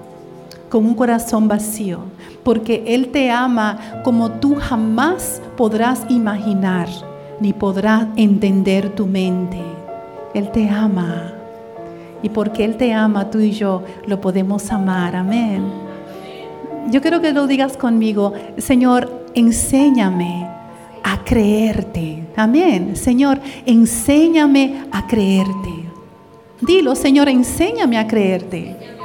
con un corazón vacío, porque Él te ama como tú jamás podrás imaginar, ni podrás entender tu mente. Él te ama. Y porque Él te ama, tú y yo lo podemos amar. Amén. Yo quiero que lo digas conmigo, Señor, enséñame a creerte. Amén. Señor, enséñame a creerte. Dilo, Señor, enséñame a creerte.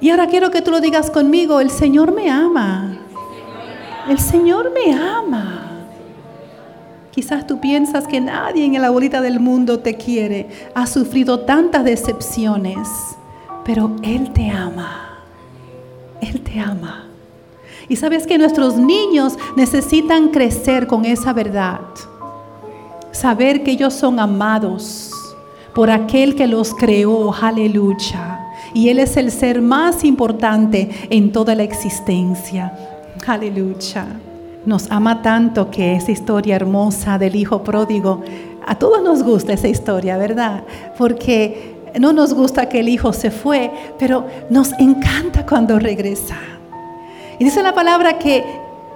Y ahora quiero que tú lo digas conmigo, el Señor me ama. El Señor me ama. Quizás tú piensas que nadie en la bolita del mundo te quiere, ha sufrido tantas decepciones, pero Él te ama. Él te ama. Y sabes que nuestros niños necesitan crecer con esa verdad. Saber que ellos son amados por aquel que los creó. Aleluya. Y Él es el ser más importante en toda la existencia. Aleluya. Nos ama tanto que esa historia hermosa del Hijo pródigo, a todos nos gusta esa historia, ¿verdad? Porque no nos gusta que el Hijo se fue, pero nos encanta cuando regresa. Y dice la palabra que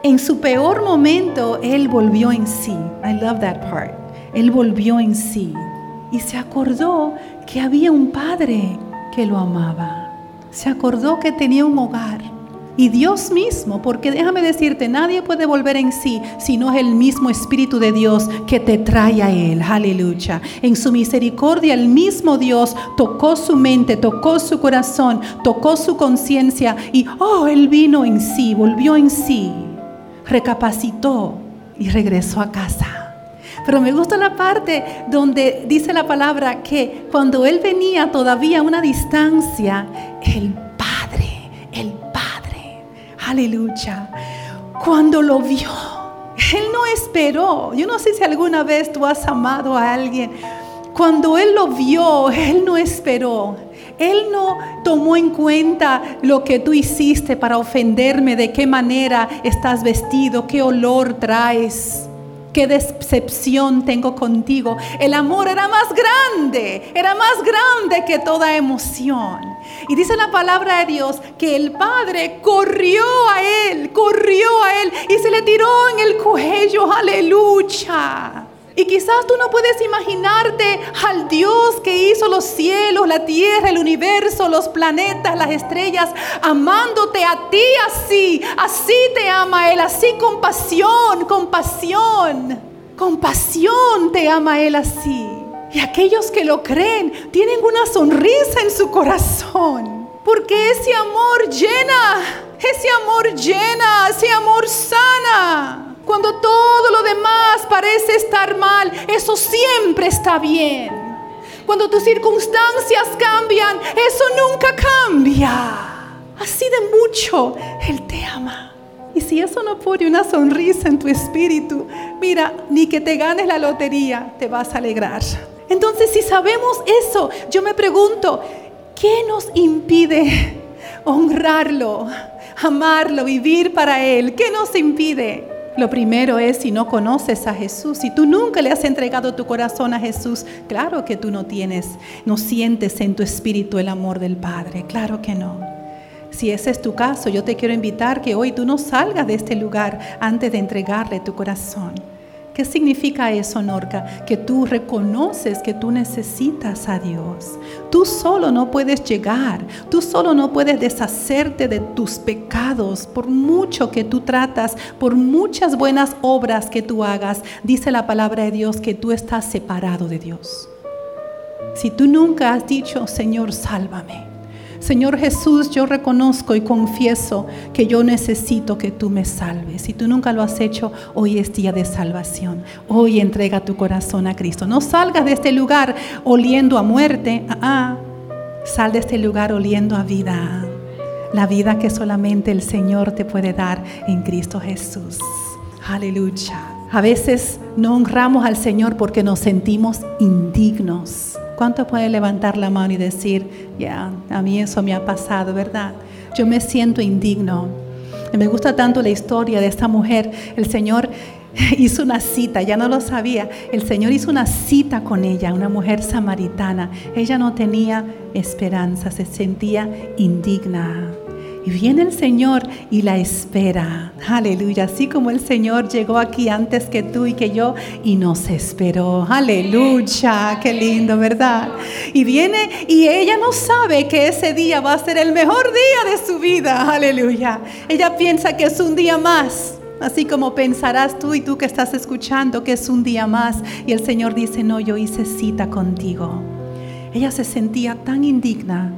en su peor momento Él volvió en sí. I love that part. Él volvió en sí. Y se acordó que había un Padre que lo amaba. Se acordó que tenía un hogar y Dios mismo, porque déjame decirte, nadie puede volver en sí si no es el mismo Espíritu de Dios que te trae a Él. Aleluya. En su misericordia, el mismo Dios tocó su mente, tocó su corazón, tocó su conciencia y, oh, Él vino en sí, volvió en sí, recapacitó y regresó a casa. Pero me gusta la parte donde dice la palabra que cuando Él venía todavía a una distancia, el Aleluya. Cuando lo vio, Él no esperó. Yo no sé si alguna vez tú has amado a alguien. Cuando Él lo vio, Él no esperó. Él no tomó en cuenta lo que tú hiciste para ofenderme, de qué manera estás vestido, qué olor traes qué decepción tengo contigo. El amor era más grande, era más grande que toda emoción. Y dice la palabra de Dios que el Padre corrió a él, corrió a él y se le tiró en el cuello, aleluya. Y quizás tú no puedes imaginarte al Dios que hizo los cielos, la tierra, el universo, los planetas, las estrellas, amándote a ti así. Así te ama Él, así con pasión, con pasión. Con pasión te ama Él así. Y aquellos que lo creen tienen una sonrisa en su corazón. Porque ese amor llena, ese amor llena, ese amor sana. Cuando todo lo demás parece estar mal, eso siempre está bien. Cuando tus circunstancias cambian, eso nunca cambia. Así de mucho Él te ama. Y si eso no pone una sonrisa en tu espíritu, mira, ni que te ganes la lotería, te vas a alegrar. Entonces, si sabemos eso, yo me pregunto, ¿qué nos impide honrarlo, amarlo, vivir para Él? ¿Qué nos impide? Lo primero es si no conoces a Jesús, si tú nunca le has entregado tu corazón a Jesús, claro que tú no tienes, no sientes en tu espíritu el amor del Padre, claro que no. Si ese es tu caso, yo te quiero invitar que hoy tú no salgas de este lugar antes de entregarle tu corazón. ¿Qué significa eso, Norca? Que tú reconoces que tú necesitas a Dios. Tú solo no puedes llegar, tú solo no puedes deshacerte de tus pecados por mucho que tú tratas, por muchas buenas obras que tú hagas. Dice la palabra de Dios que tú estás separado de Dios. Si tú nunca has dicho, Señor, sálvame Señor Jesús, yo reconozco y confieso que yo necesito que tú me salves. Si tú nunca lo has hecho, hoy es día de salvación. Hoy entrega tu corazón a Cristo. No salgas de este lugar oliendo a muerte. Ah, ah. Sal de este lugar oliendo a vida. La vida que solamente el Señor te puede dar en Cristo Jesús. Aleluya. A veces no honramos al Señor porque nos sentimos indignos. ¿Cuánto puede levantar la mano y decir, ya, a mí eso me ha pasado, verdad? Yo me siento indigno. me gusta tanto la historia de esta mujer. El Señor hizo una cita, ya no lo sabía. El Señor hizo una cita con ella, una mujer samaritana. Ella no tenía esperanza, se sentía indigna. Y viene el Señor y la espera. Aleluya. Así como el Señor llegó aquí antes que tú y que yo y nos esperó. Aleluya. Qué lindo, ¿verdad? Y viene y ella no sabe que ese día va a ser el mejor día de su vida. Aleluya. Ella piensa que es un día más. Así como pensarás tú y tú que estás escuchando que es un día más. Y el Señor dice, no, yo hice cita contigo. Ella se sentía tan indigna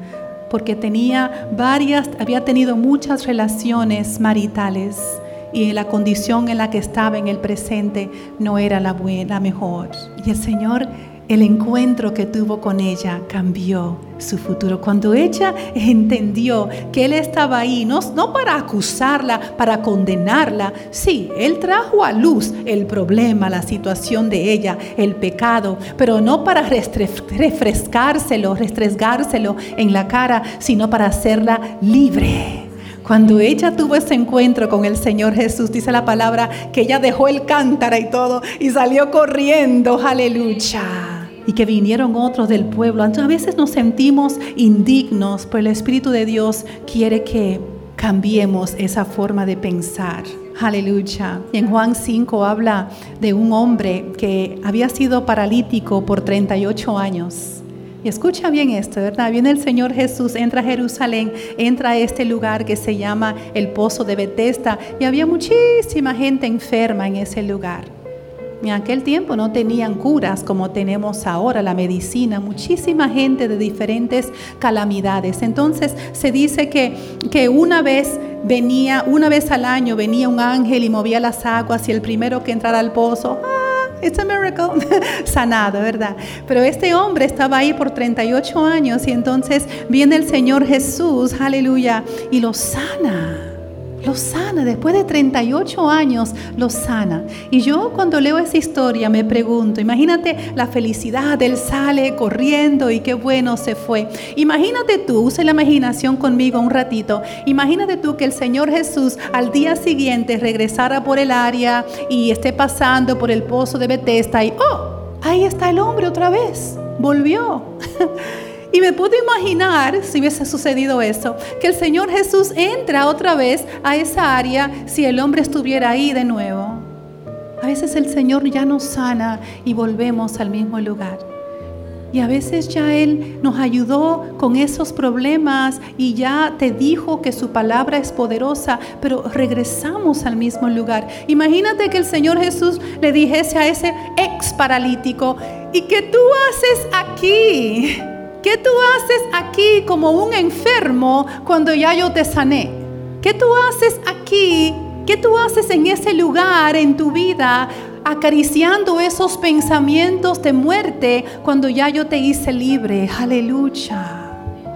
porque tenía varias, había tenido muchas relaciones maritales y la condición en la que estaba en el presente no era la, buena, la mejor. Y el Señor el encuentro que tuvo con ella cambió su futuro. Cuando ella entendió que Él estaba ahí, no, no, para acusarla, para condenarla, sí, Él trajo a luz el problema, la situación de ella, el pecado, pero no para refrescárselo, restregárselo en la cara, sino para hacerla libre. Cuando ella tuvo ese encuentro con el Señor Jesús, dice la palabra que ella dejó el cántaro y todo y salió corriendo, aleluya y que vinieron otros del pueblo. a veces nos sentimos indignos, pero el Espíritu de Dios quiere que cambiemos esa forma de pensar. Aleluya. Y en Juan 5 habla de un hombre que había sido paralítico por 38 años. Y escucha bien esto, ¿verdad? Viene el Señor Jesús, entra a Jerusalén, entra a este lugar que se llama el Pozo de Bethesda y había muchísima gente enferma en ese lugar. En aquel tiempo no tenían curas como tenemos ahora, la medicina, muchísima gente de diferentes calamidades. Entonces se dice que, que una vez venía, una vez al año venía un ángel y movía las aguas y el primero que entrara al pozo, ¡ah! It's a miracle, sanado, ¿verdad? Pero este hombre estaba ahí por 38 años y entonces viene el Señor Jesús, aleluya, y lo sana lo sana, después de 38 años lo sana. Y yo cuando leo esa historia me pregunto, imagínate la felicidad, él sale corriendo y qué bueno se fue. Imagínate tú, use la imaginación conmigo un ratito, imagínate tú que el Señor Jesús al día siguiente regresara por el área y esté pasando por el pozo de Bethesda y, oh, ahí está el hombre otra vez, volvió. Y me puedo imaginar, si hubiese sucedido eso, que el Señor Jesús entra otra vez a esa área si el hombre estuviera ahí de nuevo. A veces el Señor ya nos sana y volvemos al mismo lugar. Y a veces ya Él nos ayudó con esos problemas y ya te dijo que su palabra es poderosa, pero regresamos al mismo lugar. Imagínate que el Señor Jesús le dijese a ese ex paralítico, ¿y qué tú haces aquí? ¿Qué tú haces aquí como un enfermo cuando ya yo te sané? ¿Qué tú haces aquí? ¿Qué tú haces en ese lugar en tu vida acariciando esos pensamientos de muerte cuando ya yo te hice libre? Aleluya.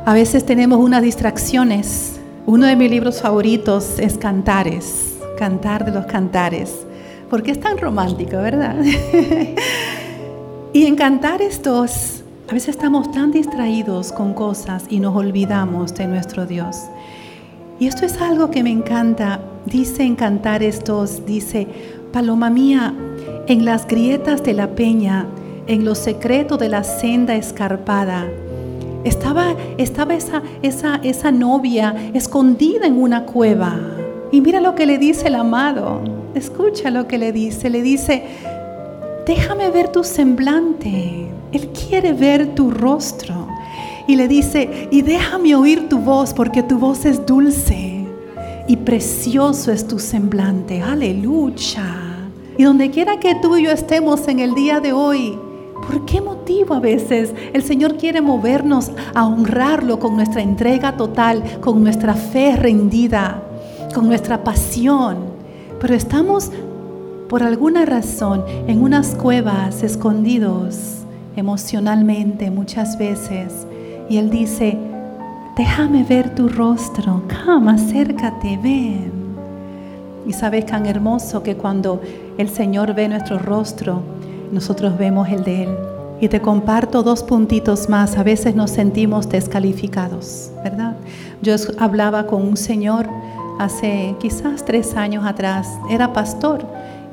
A veces tenemos unas distracciones. Uno de mis libros favoritos es Cantares, Cantar de los Cantares, porque es tan romántico, ¿verdad? y en Cantares 2 a veces estamos tan distraídos con cosas y nos olvidamos de nuestro Dios. Y esto es algo que me encanta. Dice en Cantar estos, dice, Paloma mía, en las grietas de la peña, en lo secreto de la senda escarpada, estaba, estaba esa, esa, esa novia escondida en una cueva. Y mira lo que le dice el amado. Escucha lo que le dice. Le dice, déjame ver tu semblante él quiere ver tu rostro. Y le dice, y déjame oír tu voz porque tu voz es dulce y precioso es tu semblante. Aleluya. Y donde quiera que tú y yo estemos en el día de hoy, ¿por qué motivo a veces el Señor quiere movernos a honrarlo con nuestra entrega total, con nuestra fe rendida, con nuestra pasión? Pero estamos por alguna razón en unas cuevas escondidos emocionalmente muchas veces. Y Él dice, déjame ver tu rostro, come, acércate, ven. Y sabes tan hermoso que cuando el Señor ve nuestro rostro, nosotros vemos el de Él. Y te comparto dos puntitos más. A veces nos sentimos descalificados, ¿verdad? Yo hablaba con un señor hace quizás tres años atrás. Era pastor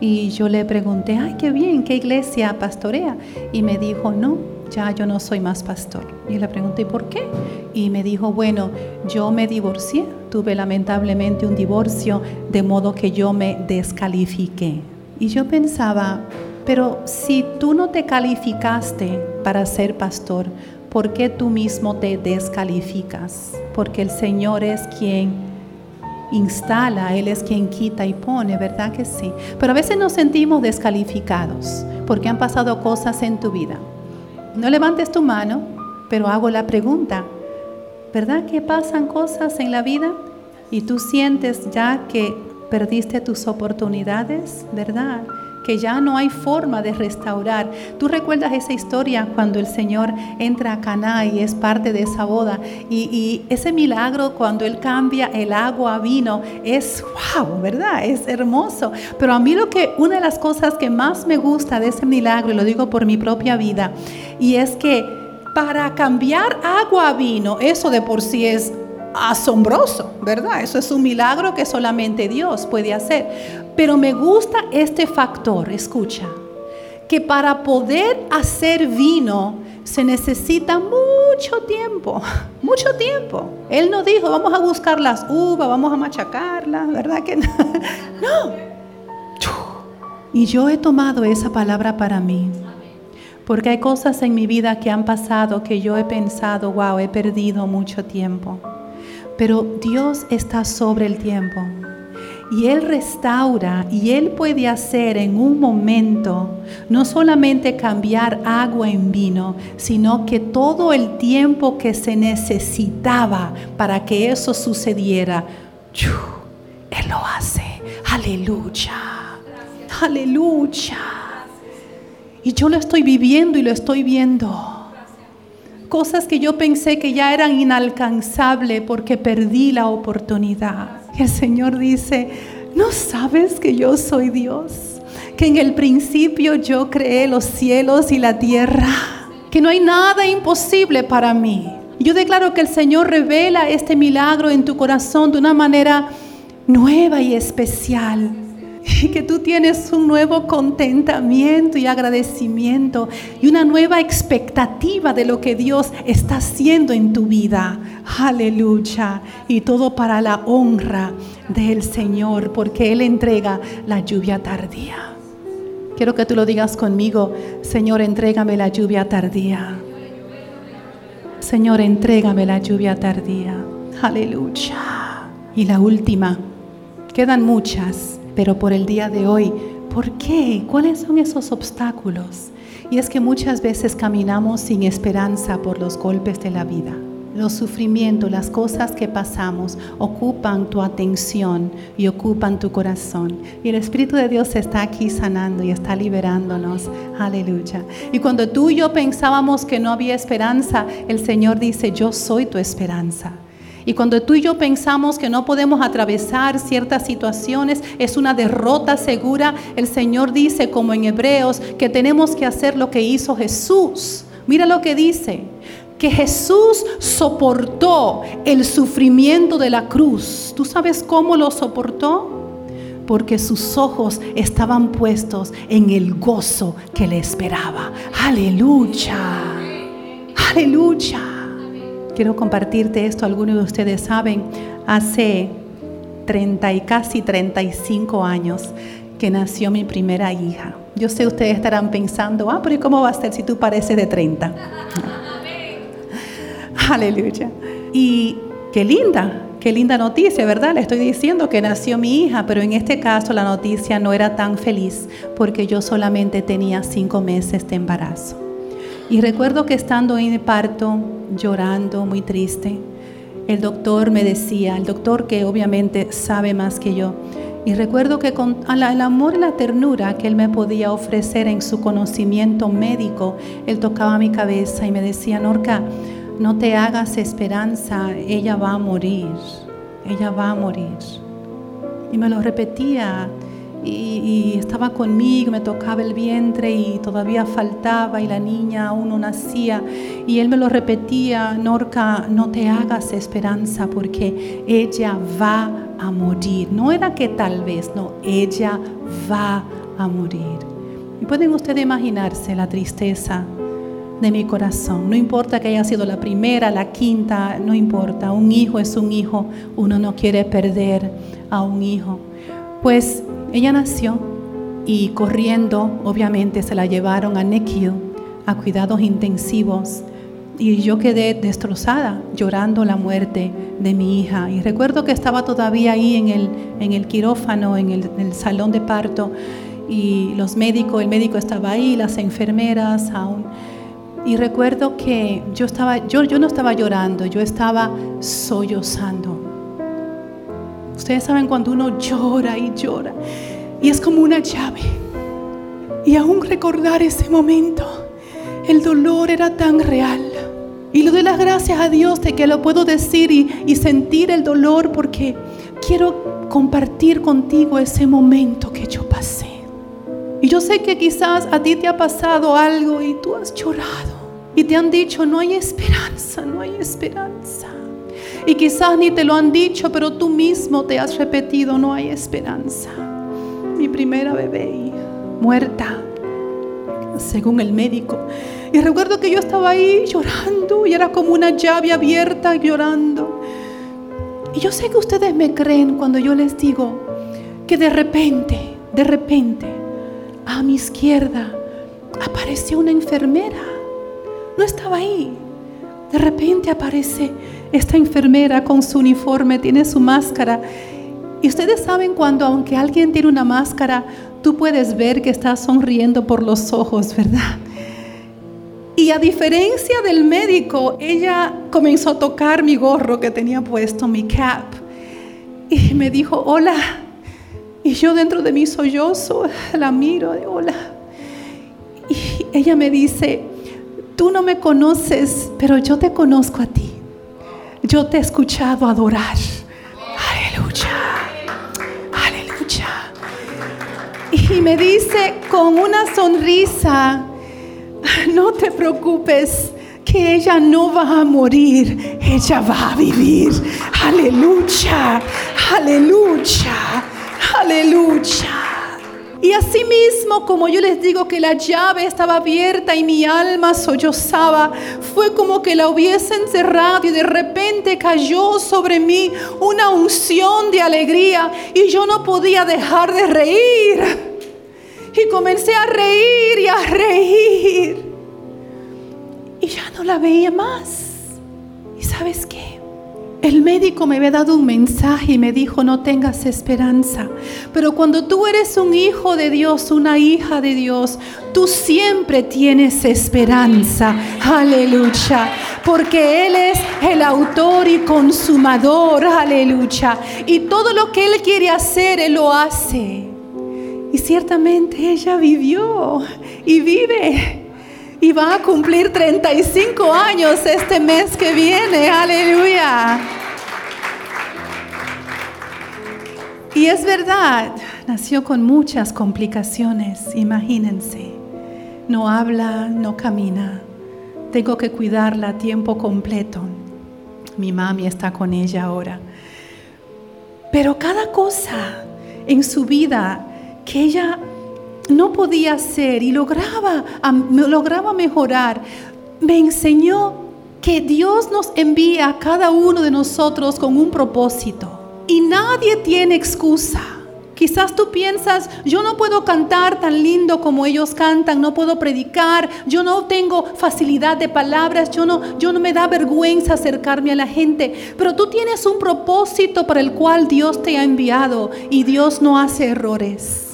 Y yo le pregunté, ay, qué bien, ¿qué iglesia pastorea? Y me dijo, no, ya yo no soy más pastor. Y le pregunté, ¿por qué? Y me dijo, bueno, yo me divorcié, tuve lamentablemente un divorcio, de modo que yo me descalifiqué. Y yo pensaba, pero si tú no te calificaste para ser pastor, ¿por qué tú mismo te descalificas? Porque el Señor es quien instala, Él es quien quita y pone, ¿verdad que sí? Pero a veces nos sentimos descalificados porque han pasado cosas en tu vida. No levantes tu mano, pero hago la pregunta, ¿verdad que pasan cosas en la vida y tú sientes ya que perdiste tus oportunidades, ¿verdad? Que ya no hay forma de restaurar. Tú recuerdas esa historia cuando el Señor entra a Caná y es parte de esa boda y, ese milagro cuando Él cambia el agua a vino es wow, ¿verdad? Es hermoso. Pero a mí lo que, una de las cosas que más me gusta de ese milagro, y lo digo por mi propia vida, y es que para cambiar agua a vino, eso de por sí es asombroso, ¿verdad? Eso es un milagro que solamente Dios puede hacer. Pero me gusta este factor, escucha, que para poder hacer vino se necesita mucho tiempo, mucho tiempo. Él no dijo, vamos a buscar las uvas, vamos a machacarlas, ¿verdad que no? no. Y yo he tomado esa palabra para mí. Porque hay cosas en mi vida que han pasado que yo he pensado, wow, he perdido mucho tiempo. Pero Dios está sobre el tiempo. Y Él restaura y Él puede hacer en un momento no solamente cambiar agua en vino, sino que todo el tiempo que se necesitaba para que eso sucediera, Él lo hace. Aleluya. Aleluya. Y yo lo estoy viviendo y lo estoy viendo cosas que yo pensé que ya eran inalcanzables porque perdí la oportunidad. El Señor dice, ¿no sabes que yo soy Dios? Que en el principio yo creé los cielos y la tierra, que no hay nada imposible para mí. Yo declaro que el Señor revela este milagro en tu corazón de una manera nueva y especial y que tú tienes un nuevo contentamiento y agradecimiento y una nueva expectativa de lo que Dios está haciendo en tu vida. Aleluya. Y todo para la honra del Señor, porque Él entrega la lluvia tardía. Quiero que tú lo digas conmigo, Señor, entrégame la lluvia tardía. Señor, entrégame la lluvia tardía. Aleluya. Y la última, quedan muchas pero por el día de hoy, ¿por qué? ¿Cuáles son esos obstáculos? Y es que muchas veces caminamos sin esperanza por los golpes de la vida. Los sufrimientos, las cosas que pasamos ocupan tu atención y ocupan tu corazón. Y el Espíritu de Dios está aquí sanando y está liberándonos. Aleluya. Y cuando tú y yo pensábamos que no había esperanza, el Señor dice, yo soy tu esperanza. Y cuando tú y yo pensamos que no podemos atravesar ciertas situaciones, es una derrota segura, el Señor dice, como en Hebreos, que tenemos que hacer lo que hizo Jesús. Mira lo que dice, que Jesús soportó el sufrimiento de la cruz. ¿Tú sabes cómo lo soportó? Porque sus ojos estaban puestos en el gozo que le esperaba. Aleluya. Aleluya. Quiero compartirte esto, algunos de ustedes saben, hace 30 y casi 35 años que nació mi primera hija. Yo sé ustedes estarán pensando, ah, pero ¿y cómo va a ser si tú pareces de 30? Aleluya. Y qué linda, qué linda noticia, ¿verdad? Le estoy diciendo que nació mi hija, pero en este caso la noticia no era tan feliz porque yo solamente tenía cinco meses de embarazo. Y recuerdo que estando en el parto, llorando, muy triste, el doctor me decía, el doctor que obviamente sabe más que yo, y recuerdo que con el amor y la ternura que él me podía ofrecer en su conocimiento médico, él tocaba mi cabeza y me decía, Norca, no te hagas esperanza, ella va a morir, ella va a morir. Y me lo repetía y, estaba conmigo, me tocaba el vientre y todavía faltaba y la niña aún no nacía. Y él me lo repetía, Norca, no te hagas esperanza porque ella va a morir. No era que tal vez, no, ella va a morir. Y pueden ustedes imaginarse la tristeza de mi corazón. No importa que haya sido la primera, la quinta, no importa. Un hijo es un hijo. Uno no quiere perder a un hijo. Pues ella nació y corriendo, obviamente, se la llevaron a NICU, a cuidados intensivos. Y yo quedé destrozada, llorando la muerte de mi hija. Y recuerdo que estaba todavía ahí en el, en el quirófano, en el, en el salón de parto, y los médicos, el médico estaba ahí, las enfermeras aún. Y recuerdo que yo, estaba, yo, yo no estaba llorando, yo estaba sollozando. Ustedes saben cuando uno llora y llora y es como una llave. Y aún recordar ese momento, el dolor era tan real. Y le doy las gracias a Dios de que lo puedo decir y, y sentir el dolor porque quiero compartir contigo ese momento que yo pasé. Y yo sé que quizás a ti te ha pasado algo y tú has llorado. Y te han dicho, no hay esperanza, no hay esperanza. Y quizás ni te lo han dicho, pero tú mismo te has repetido, no hay esperanza. Mi primera bebé muerta, según el médico. Y recuerdo que yo estaba ahí llorando y era como una llave abierta llorando. Y yo sé que ustedes me creen cuando yo les digo que de repente, de repente, a mi izquierda apareció una enfermera. No estaba ahí. De repente aparece esta enfermera con su uniforme, tiene su máscara. Y ustedes saben cuando aunque alguien tiene una máscara, tú puedes ver que está sonriendo por los ojos, ¿verdad? Y a diferencia del médico, ella comenzó a tocar mi gorro que tenía puesto, mi cap. Y me dijo, hola, y yo dentro de mi sollozo la miro de hola. Y ella me dice, tú no me conoces, pero yo te conozco a ti. Yo te he escuchado adorar. Aleluya. Aleluya. Y me dice con una sonrisa, no te preocupes, que ella no va a morir, ella va a vivir. Aleluya. Aleluya. Aleluya. Y así mismo, como yo les digo que la llave estaba abierta y mi alma sollozaba, fue como que la hubiesen cerrado y de repente cayó sobre mí una unción de alegría y yo no podía dejar de reír. Y comencé a reír y a reír. Y ya no la veía más. ¿Y sabes qué? El médico me había dado un mensaje y me dijo, no tengas esperanza. Pero cuando tú eres un hijo de Dios, una hija de Dios, tú siempre tienes esperanza. Aleluya. Porque Él es el autor y consumador. Aleluya. Y todo lo que Él quiere hacer, Él lo hace. Y ciertamente ella vivió y vive y va a cumplir 35 años este mes que viene. Aleluya. Y es verdad, nació con muchas complicaciones, imagínense. No habla, no camina. Tengo que cuidarla a tiempo completo. Mi mami está con ella ahora. Pero cada cosa en su vida que ella no podía hacer y lograba, lograba mejorar, me enseñó que Dios nos envía a cada uno de nosotros con un propósito. Y nadie tiene excusa. Quizás tú piensas, yo no puedo cantar tan lindo como ellos cantan, no puedo predicar, yo no tengo facilidad de palabras, yo no, yo no me da vergüenza acercarme a la gente, pero tú tienes un propósito para el cual Dios te ha enviado y Dios no hace errores.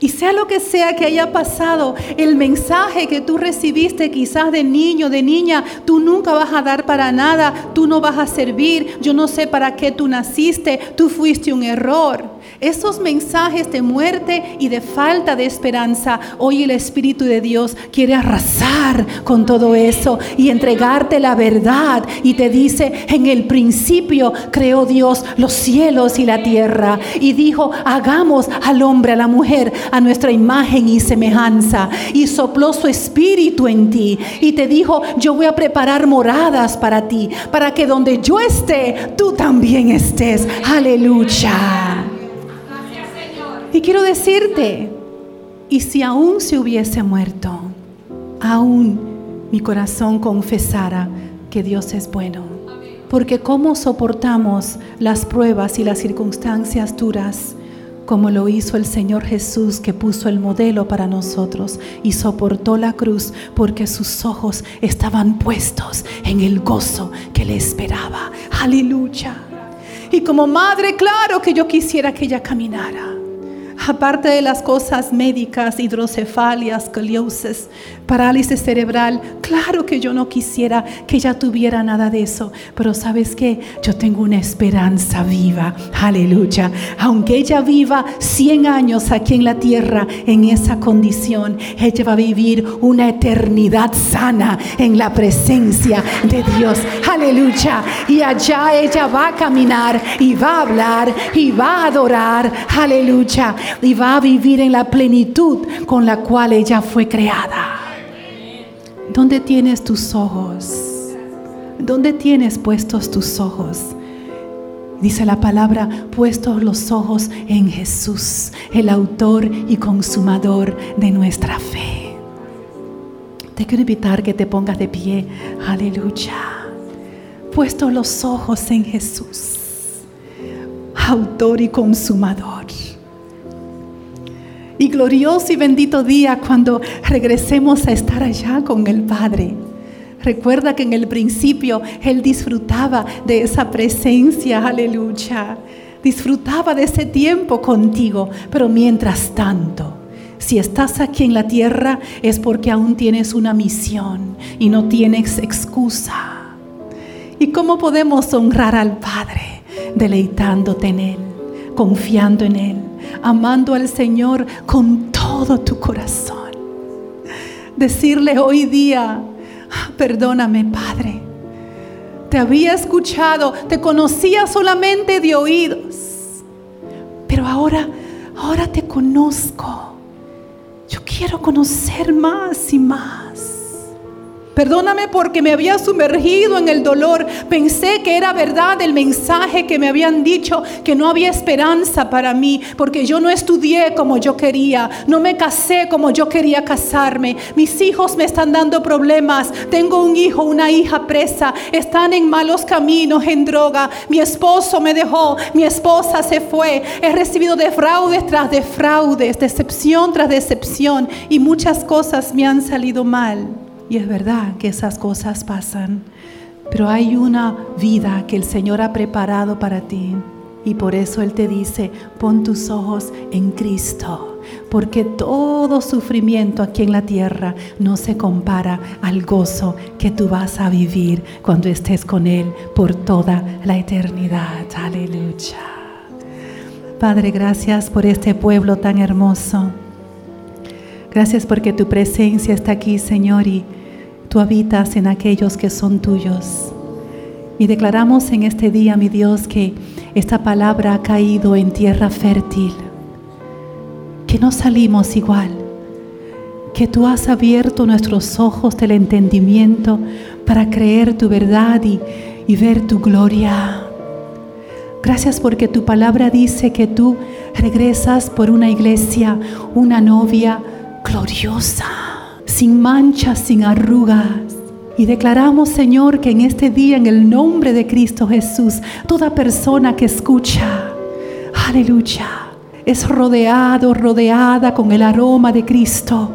Y sea lo que sea que haya pasado, el mensaje que tú recibiste quizás de niño, de niña, tú nunca vas a dar para nada, tú no vas a servir, yo no sé para qué tú naciste, tú fuiste un error. Esos mensajes de muerte y de falta de esperanza, hoy el Espíritu de Dios quiere arrasar con todo eso y entregarte la verdad. Y te dice, en el principio creó Dios los cielos y la tierra. Y dijo, hagamos al hombre, a la mujer, a nuestra imagen y semejanza. Y sopló su espíritu en ti. Y te dijo, yo voy a preparar moradas para ti, para que donde yo esté, tú también estés. Aleluya. Y quiero decirte Y si aún se hubiese muerto, aún mi corazón confesara que Dios es bueno. Porque cómo soportamos las pruebas y las circunstancias duras, como lo hizo el Señor Jesús que puso el modelo para nosotros y soportó la cruz porque sus ojos estaban puestos en el gozo que le esperaba. Aleluya. Y como madre, claro que yo quisiera que ella caminara aparte de las cosas médicas, hidrocefalia, escoliosis, parálisis cerebral, claro que yo no quisiera que ella tuviera nada de eso, pero sabes que yo tengo una esperanza viva, aleluya. Aunque ella viva 100 años aquí en la tierra en esa condición, ella va a vivir una eternidad sana en la presencia de Dios, aleluya. Y allá ella va a caminar y va a hablar y va a adorar, aleluya y va a vivir en la plenitud con la cual ella fue creada. ¿Dónde tienes tus ojos? ¿Dónde tienes puestos tus ojos? Dice la palabra, puestos los ojos en Jesús, el autor y consumador de nuestra fe. Te quiero invitar que te pongas de pie. Aleluya. Puestos los ojos en Jesús, autor y consumador. Y glorioso y bendito día cuando regresemos a estar allá con el Padre. Recuerda que en el principio Él disfrutaba de esa presencia, aleluya. Disfrutaba de ese tiempo contigo, pero mientras tanto, si estás aquí en la tierra es porque aún tienes una misión y no tienes excusa. ¿Y cómo podemos honrar al Padre? Deleitándote en Él, confiando en Él amando al Señor con todo tu corazón. Decirle hoy día, perdóname Padre, te había escuchado, te conocía solamente de oídos, pero ahora, ahora te conozco. Yo quiero conocer más y más. Perdóname porque me había sumergido en el dolor. Pensé que era verdad el mensaje que me habían dicho, que no había esperanza para mí, porque yo no estudié como yo quería, no me casé como yo quería casarme. Mis hijos me están dando problemas. Tengo un hijo, una hija presa, están en malos caminos, en droga. Mi esposo me dejó, mi esposa se fue. He recibido defraudes tras defraudes, decepción tras decepción y muchas cosas me han salido mal. Y es verdad que esas cosas pasan, pero hay una vida que el Señor ha preparado para ti. Y por eso Él te dice, pon tus ojos en Cristo, porque todo sufrimiento aquí en la tierra no se compara al gozo que tú vas a vivir cuando estés con Él por toda la eternidad. Aleluya. Padre, gracias por este pueblo tan hermoso. Gracias porque tu presencia está aquí, Señor, y tú habitas en aquellos que son tuyos. Y declaramos en este día, mi Dios, que esta palabra ha caído en tierra fértil, que no salimos igual, que tú has abierto nuestros ojos del entendimiento para creer tu verdad y, ver tu gloria. Gracias porque tu palabra dice que tú regresas por una iglesia, una novia gloriosa sin manchas, sin arrugas. Y declaramos, Señor, que en este día, en el nombre de Cristo Jesús, toda persona que escucha, aleluya, es rodeado, rodeada con el aroma de Cristo.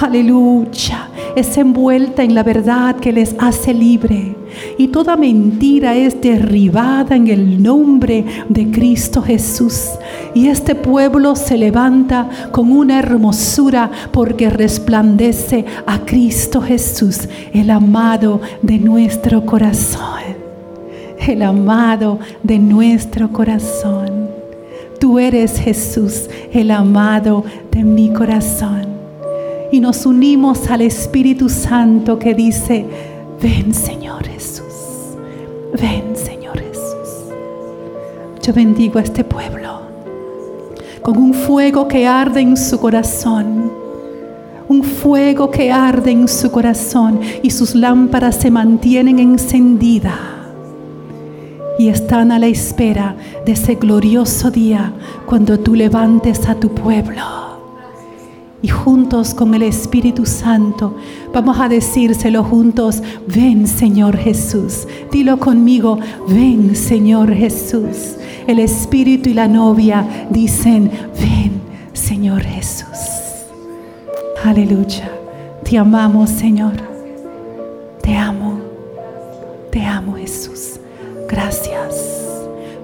Aleluya, es envuelta en la verdad que les hace libre y toda mentira es derribada en el nombre de Cristo Jesús. Y este pueblo se levanta con una hermosura porque resplandece a Cristo Jesús, el amado de nuestro corazón. El amado de nuestro corazón. Tú eres Jesús, el amado de mi corazón. Y nos unimos al Espíritu Santo que dice, ven Señor Jesús, ven Señor Jesús. Yo bendigo a este pueblo con un fuego que arde en su corazón, un fuego que arde en su corazón y sus lámparas se mantienen encendidas y están a la espera de ese glorioso día cuando tú levantes a tu pueblo y juntos con el Espíritu Santo vamos a decírselo juntos, ven Señor Jesús. Dilo conmigo, ven Señor Jesús. El Espíritu y la novia dicen, ven Señor Jesús. Aleluya. Te amamos Señor. Te amo. Te amo Jesús. Gracias.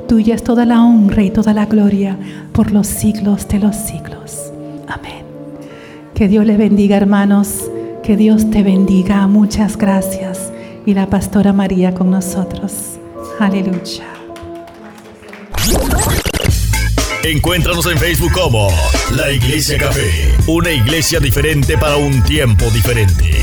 Tuya es toda la honra y toda la gloria por los siglos de los siglos. Amén. Que Dios le bendiga, hermanos. Que Dios te bendiga. Muchas gracias. Y la pastora María con nosotros. Aleluya. Encuéntranos en Facebook como La Iglesia Café, una iglesia diferente para un tiempo diferente.